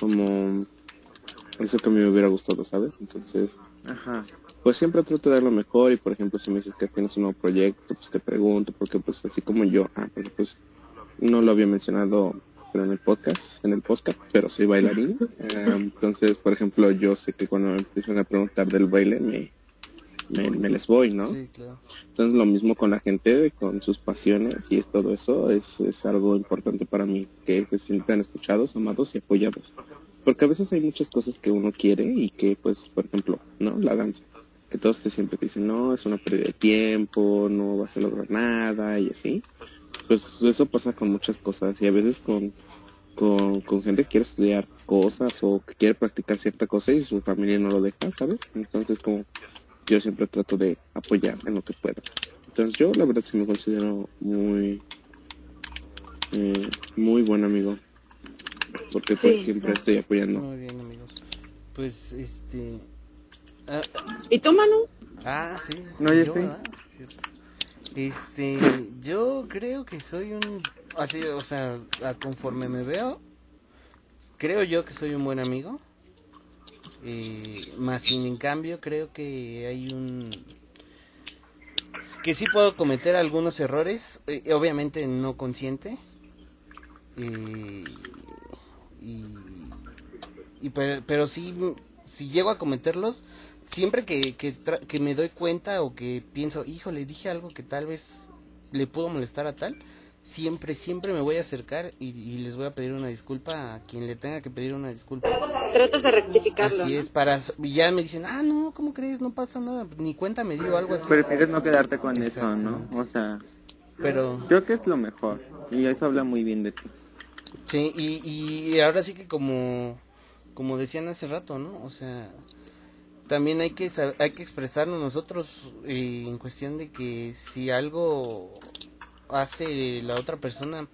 como eso que a mí me hubiera gustado, ¿sabes? Entonces, Ajá pues siempre trato de dar lo mejor y por ejemplo si me dices que tienes un nuevo proyecto, pues te pregunto, porque pues así como yo, ah, pues no lo había mencionado en el podcast, en el podcast, pero soy bailarín. Eh, entonces, por ejemplo, yo sé que cuando me empiezan a preguntar del baile, me, me, les voy, ¿no? Entonces, lo mismo con la gente, con sus pasiones y todo eso, es, es algo importante para mí, que se sientan escuchados, amados y apoyados. Porque a veces hay muchas cosas que uno quiere y que, pues, por ejemplo, ¿no? La danza que todos te siempre te dicen, no, es una pérdida de tiempo, no vas a lograr nada y así. Pues eso pasa con muchas cosas y a veces con, con, gente que quiere estudiar cosas o que quiere practicar cierta cosa y su familia no lo deja, ¿sabes? Entonces como yo siempre trato de apoyar en lo que pueda. Entonces yo la verdad sí me considero muy, eh, muy buen amigo. Porque pues siempre estoy apoyando. Muy bien amigos. Pues este... Ah, ¿Y tú Manu? Ah, sí. No, yo, sí. Este, yo creo que soy un... Así, o sea, conforme me veo, creo yo que soy un buen amigo. Eh, más sin en cambio creo que hay un que sí puedo cometer algunos errores eh, obviamente no consciente eh, y, y pero, pero sí si llego a cometerlos siempre que, que, que me doy cuenta o que pienso híjole dije algo que tal vez le pudo molestar a tal siempre, siempre me voy a acercar y, les voy a pedir una disculpa a quien le tenga que pedir una disculpa. Tratas de rectificarlo. Así es, para, y ya me dicen, ah, no, ¿cómo crees? No pasa nada, ni cuenta me dio algo así. Prefieres no quedarte con eso, ¿no? O sea, pero... Creo que es lo mejor, y eso habla muy bien de ti. Sí, y, y ahora sí que como, como decían hace rato, ¿no? O sea, también hay que hay que expresarnos nosotros eh, en cuestión de que si algo hace la otra persona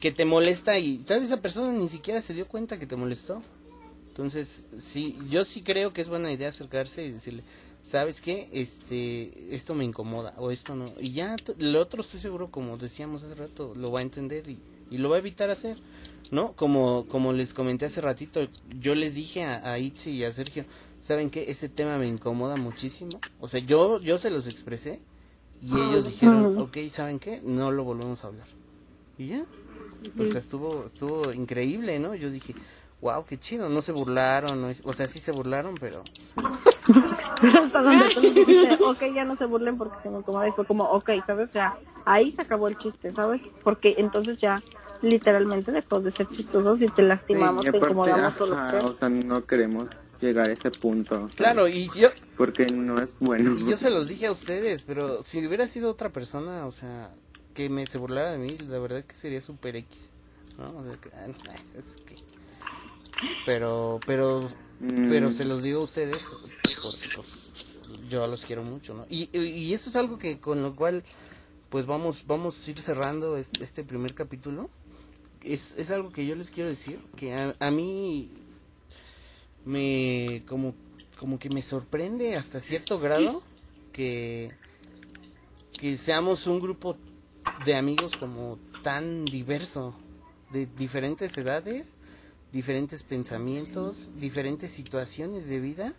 que te molesta y tal vez esa persona ni siquiera se dio cuenta que te molestó. Entonces, sí, yo sí creo que es buena idea acercarse y decirle, ¿sabes qué? Este, esto me incomoda o esto no. Y ya lo otro estoy seguro, como decíamos hace rato, lo va a entender y, y lo va a evitar hacer, ¿no? Como, como les comenté hace ratito, yo les dije a, a Itzi y a Sergio, ¿saben qué? Ese tema me incomoda muchísimo. O sea, yo, yo se los expresé y ellos dijeron, ok, ¿saben qué? No lo volvemos a hablar. Y ya. O sea, estuvo, estuvo increíble, ¿no? Yo dije, wow, qué chido. No se burlaron, no o sea, sí se burlaron, pero... Hasta donde tú ok, ya no se burlen porque se me incomoda. Y fue como, ok, ¿sabes? Ya, ahí se acabó el chiste, ¿sabes? Porque entonces ya literalmente dejó de ser chistosos y te lastimamos, te incomodamos. o sea, no queremos llegar a ese punto. Claro, y yo... Porque no es bueno. Y yo se los dije a ustedes, pero si hubiera sido otra persona, o sea, que me se burlara de mí, la verdad que sería super X. ¿no? O sea, que, ah, es que... Pero, pero, mm. pero se los digo a ustedes porque pues, yo los quiero mucho, ¿no? Y, y eso es algo que con lo cual, pues vamos, vamos a ir cerrando este, primer capítulo. Es, es algo que yo les quiero decir, que a, a mí me como como que me sorprende hasta cierto grado que que seamos un grupo de amigos como tan diverso de diferentes edades diferentes pensamientos diferentes situaciones de vida.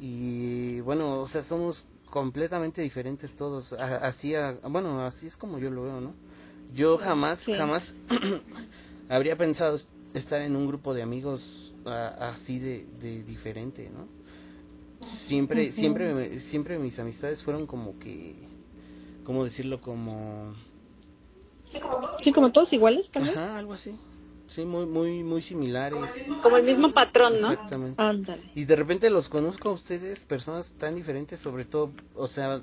Y bueno o sea somos completamente diferentes todos. Así bueno así es como yo lo veo no yo jamás jamás habría pensado estar en un grupo de amigos así de, de, diferente, ¿no? Siempre, siempre, siempre mis amistades fueron como que, ¿cómo decirlo? Como... Sí, como todos iguales, también. Ajá, algo así. Sí, muy, muy, muy similares. Como el mismo patrón, ¿no? Exactamente. Y de repente los conozco a ustedes, personas tan diferentes, sobre todo, o sea,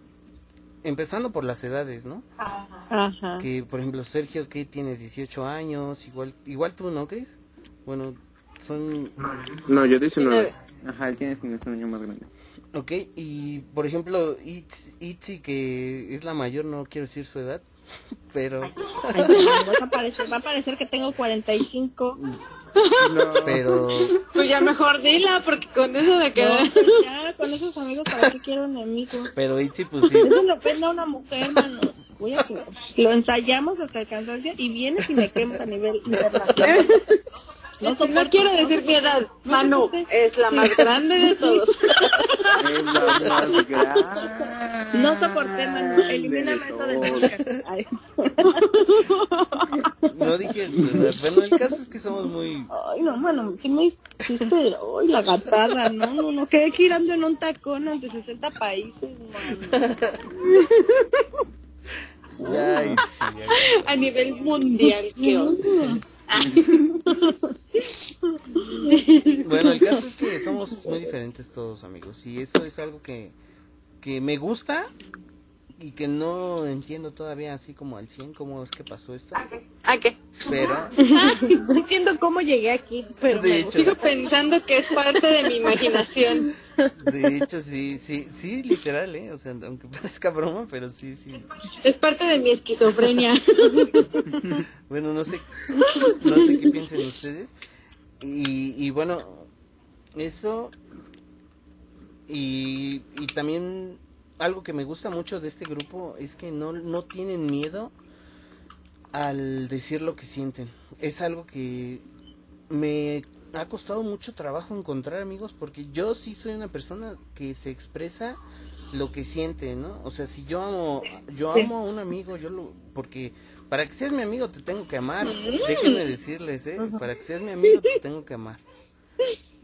empezando por las edades, ¿no? Ajá. Que, por ejemplo, Sergio, que tienes 18 años, igual, igual tú, ¿no, Cris? Bueno, son... No, yo 19. Ajá, él tiene un año más grande. Ok, y por ejemplo, Itzy, que es la mayor, no quiero decir su edad, pero... va, a parecer, va a parecer que tengo 45. No. Pero... Pues ya mejor dila, porque con eso de que... Pues ya, con esos amigos, ¿para qué quiero un amigo? Pero Itzy, pues sí. Eso lo pende a una mujer, mano. Voy a... Lo ensayamos hasta el cansancio y vienes y me quemas a nivel internacional. No, no quiero decir piedad, Manu es la más grande de todos. Es la más grande. No soporté, Manu. Elimíname eso de No dije, bueno, el caso es que somos muy... Ay, no, bueno, sí me hiciste, ay, la gatada, no, no, no, quedé girando en un tacón ante 60 países, mano. Ya, ya, A nivel mundial, qué onda. bueno, el caso es que somos muy diferentes todos, amigos. Y eso es algo que, que me gusta, y que no entiendo todavía así como al 100 cómo es que pasó esto. ¿A qué? Pero no entiendo cómo llegué aquí, pero sigo pensando que es parte de mi imaginación. De hecho, sí, sí, sí, literal, ¿eh? O sea, aunque parezca broma, pero sí, sí. Es parte de mi esquizofrenia. bueno, no sé, no sé qué piensen ustedes. Y, y bueno, eso y, y también algo que me gusta mucho de este grupo es que no, no tienen miedo al decir lo que sienten. Es algo que me ha costado mucho trabajo encontrar amigos porque yo sí soy una persona que se expresa lo que siente, ¿no? O sea, si yo amo, yo amo a un amigo, yo lo, porque para que seas mi amigo te tengo que amar, déjenme decirles, ¿eh? Para que seas mi amigo te tengo que amar.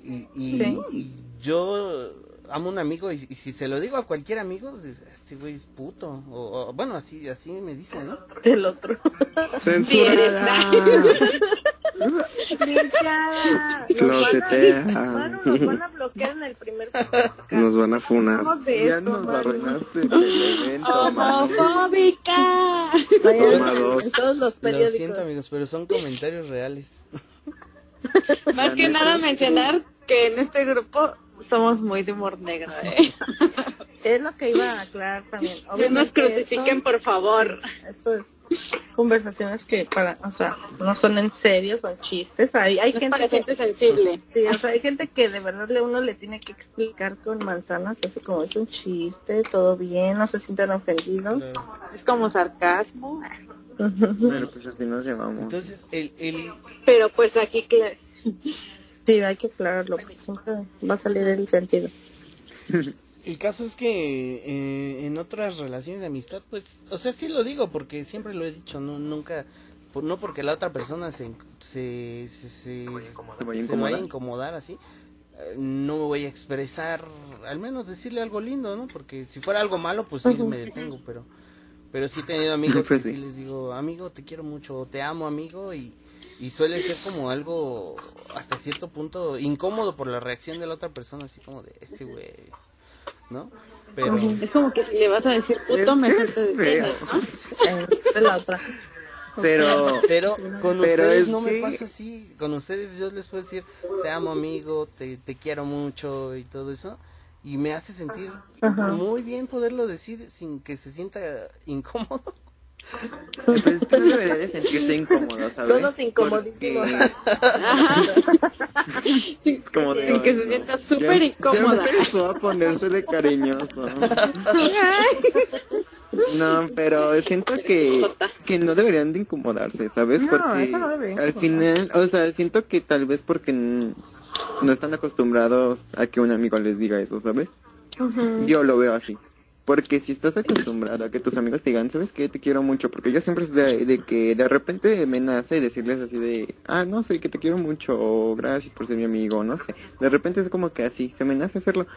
Y, y yo amo un amigo y, si se lo digo a cualquier amigo, este güey es puto. O, bueno, así así me dicen, ¿no? El otro. Censurada. Limpiada. Nos, nos van a bloquear en el primer Nos van a funar. ya nos arruinaste el evento, ¡Homofóbica! En todos los periódicos. Lo siento, amigos, pero son comentarios reales. Más que nada mencionar que en este grupo somos muy de humor negro, ¿eh? Es lo que iba a aclarar también. No nos crucifiquen, por favor. Esto es conversaciones que para, o sea, no son en serio, son chistes. Hay, hay gente para gente sensible. Sí, o sea, hay gente que de verdad uno le tiene que explicar con manzanas, así como es un chiste, todo bien, no se sientan ofendidos. Es como sarcasmo. Pero pues así nos llevamos. Entonces, el, el... Pero pues aquí, claro. Sí, hay que aclararlo, porque siempre va a salir el sentido. El caso es que eh, en otras relaciones de amistad, pues, o sea, sí lo digo porque siempre lo he dicho, no nunca, no porque la otra persona se se, se, se, vaya a incomodar así, eh, no me voy a expresar, al menos decirle algo lindo, ¿no? Porque si fuera algo malo, pues sí me detengo, pero pero sí he tenido amigos pues que sí les digo, amigo, te quiero mucho, te amo, amigo, y y suele ser como algo hasta cierto punto incómodo por la reacción de la otra persona, así como de este güey, ¿no? Pero... Es como que si le vas a decir puto, mejor te detienes, ¿no? la otra. Pero, pero con ustedes no me pasa así. Con ustedes yo les puedo decir, te amo amigo, te, te quiero mucho y todo eso. Y me hace sentir muy bien poderlo decir sin que se sienta incómodo. Pues no deberías de sentirse incómodo, ¿sabes? Todos incomodísimos. Como de, que se sienta súper incómoda. Ya empezó a ponérsele cariñoso. No, pero siento que, que no deberían de incomodarse, ¿sabes? No, porque eso no al final, o sea, siento que tal vez porque no están acostumbrados a que un amigo les diga eso, ¿sabes? Yo lo veo así. Porque si estás acostumbrado a que tus amigos te digan, ¿sabes qué? Te quiero mucho. Porque yo siempre de, que de repente me nace decirles así de, ah, no sé, que te quiero mucho, o gracias por ser mi amigo, no sé. De repente es como que así, se me nace hacerlo.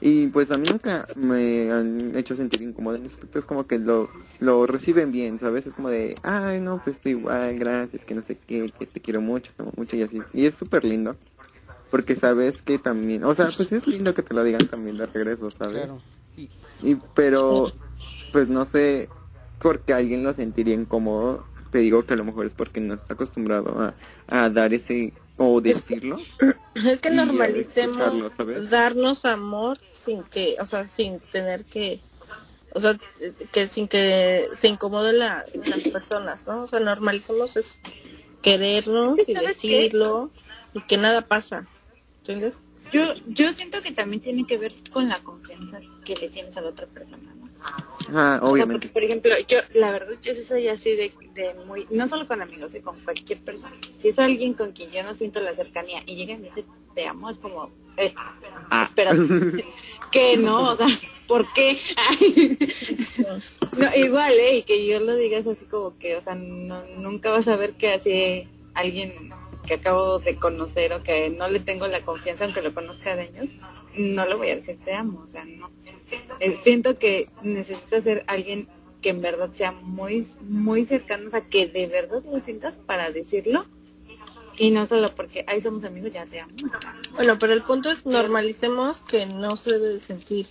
Y pues a mí nunca me han hecho sentir incómodo en aspecto, es como que lo, lo reciben bien, ¿sabes? Es como de, ay, no, pues estoy igual, gracias, que no sé qué, que te quiero mucho, te amo mucho y así. Y es súper lindo. Porque sabes que también, o sea, pues es lindo que te lo digan también de regreso, ¿sabes? Claro. Y, pero, pues no sé, porque alguien lo sentiría incómodo. Te digo que a lo mejor es porque no está acostumbrado a, dar ese o decirlo. Es que normalicemos darnos amor sin que, o sea, sin tener que, o sea, que sin que se incomode la, las personas, ¿no? O sea, normalicemos es querernos y decirlo y que nada pasa. ¿Entiendes? Yo, yo siento que también tiene que ver con la confianza que le tienes a la otra persona, ¿no? Ah, obviamente. porque, por ejemplo, yo, la verdad, yo soy así de, de muy, no solo con amigos, sino con cualquier persona. Si es alguien con quien yo no siento la cercanía y llega y me dice, te amo, es como, eh, ah. espera, que no, o sea, ¿por qué? no, igual, eh, y que yo lo digas así como que, o sea, no, nunca vas a ver que así alguien que acabo de conocer o que no le tengo la confianza aunque lo conozca de años, no lo voy a decir te amo, o sea, no. Eh, siento que necesito ser alguien que en verdad sea muy, muy cercano, o sea, que de verdad lo sientas para decirlo y no solo porque ahí somos amigos, ya te amo. Bueno, pero el punto es normalicemos que no se debe de sentir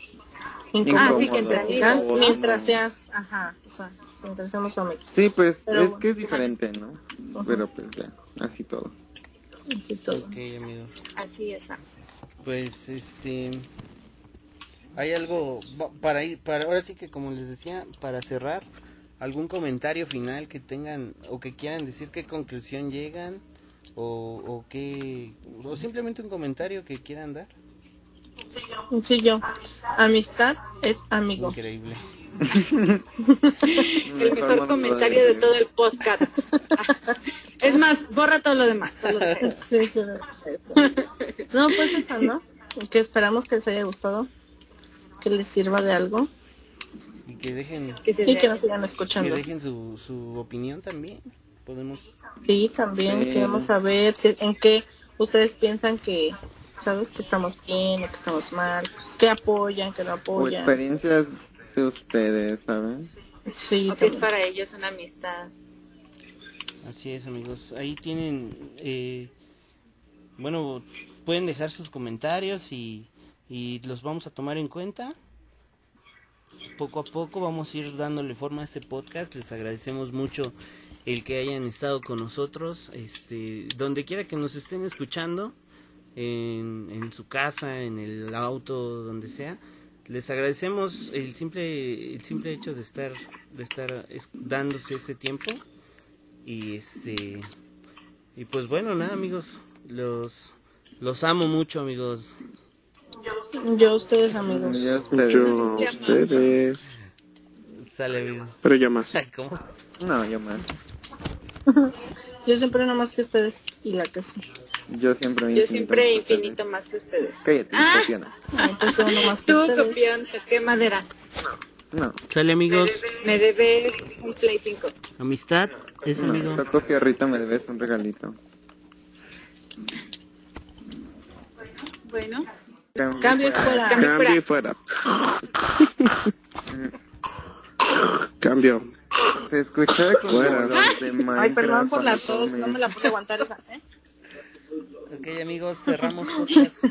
mientras seas, ajá, o sea, mientras seamos amigos. Sí, pues es que es diferente, ¿no? Pero pues ya, así todo. Así todo. Ok, amigo. Así es. Pues, este, hay algo para ir, para ahora sí que como les decía, para cerrar, algún comentario final que tengan o que quieran decir qué conclusión llegan o, o qué, o simplemente un comentario que quieran dar. Sí, yo. Amistad es amigo. Increíble. el mejor comentario de todo el podcast. es más, borra todo lo demás. no, pues eso, ¿no? Que esperamos que les haya gustado, que les sirva de algo. Y que dejen, y que nos sigan escuchando. Que dejen su, su opinión también. Podemos. Sí, también queremos saber en qué ustedes piensan que ¿sabes? Que estamos bien o que estamos mal, que apoyan, que no apoyan. O experiencias de ustedes, ¿saben? Sí, es para ellos una amistad. Así es, amigos. Ahí tienen, eh, bueno, pueden dejar sus comentarios y, y los vamos a tomar en cuenta. Poco a poco vamos a ir dándole forma a este podcast. Les agradecemos mucho el que hayan estado con nosotros, este, donde quiera que nos estén escuchando en, en su casa, en el auto, donde sea. Les agradecemos el simple, el simple hecho de estar, de estar dándose ese tiempo. Y este, y pues bueno, nada amigos, los, los amo mucho amigos. Yo a ustedes amigos. Yo a ustedes. Sale amigos. Pero yo más. ¿Cómo? No, yo más. yo siempre no más que ustedes y la que sí. Yo siempre Yo siempre infinito más que ustedes. Cállate, ah, copiona. Entonces uno más que Tú, copión, ¿qué madera? No. Sale amigos. Me debes un Play 5. Amistad, es no, amigo. Tato Fierrito me debes un regalito. Bueno. Cambio, cambio fuera. Cambio fuera. Cambio. Se escucha como Fuera. los Ay, perdón por la tos, no me la pude aguantar esa, ¿eh? Ok, amigos, cerramos podcast.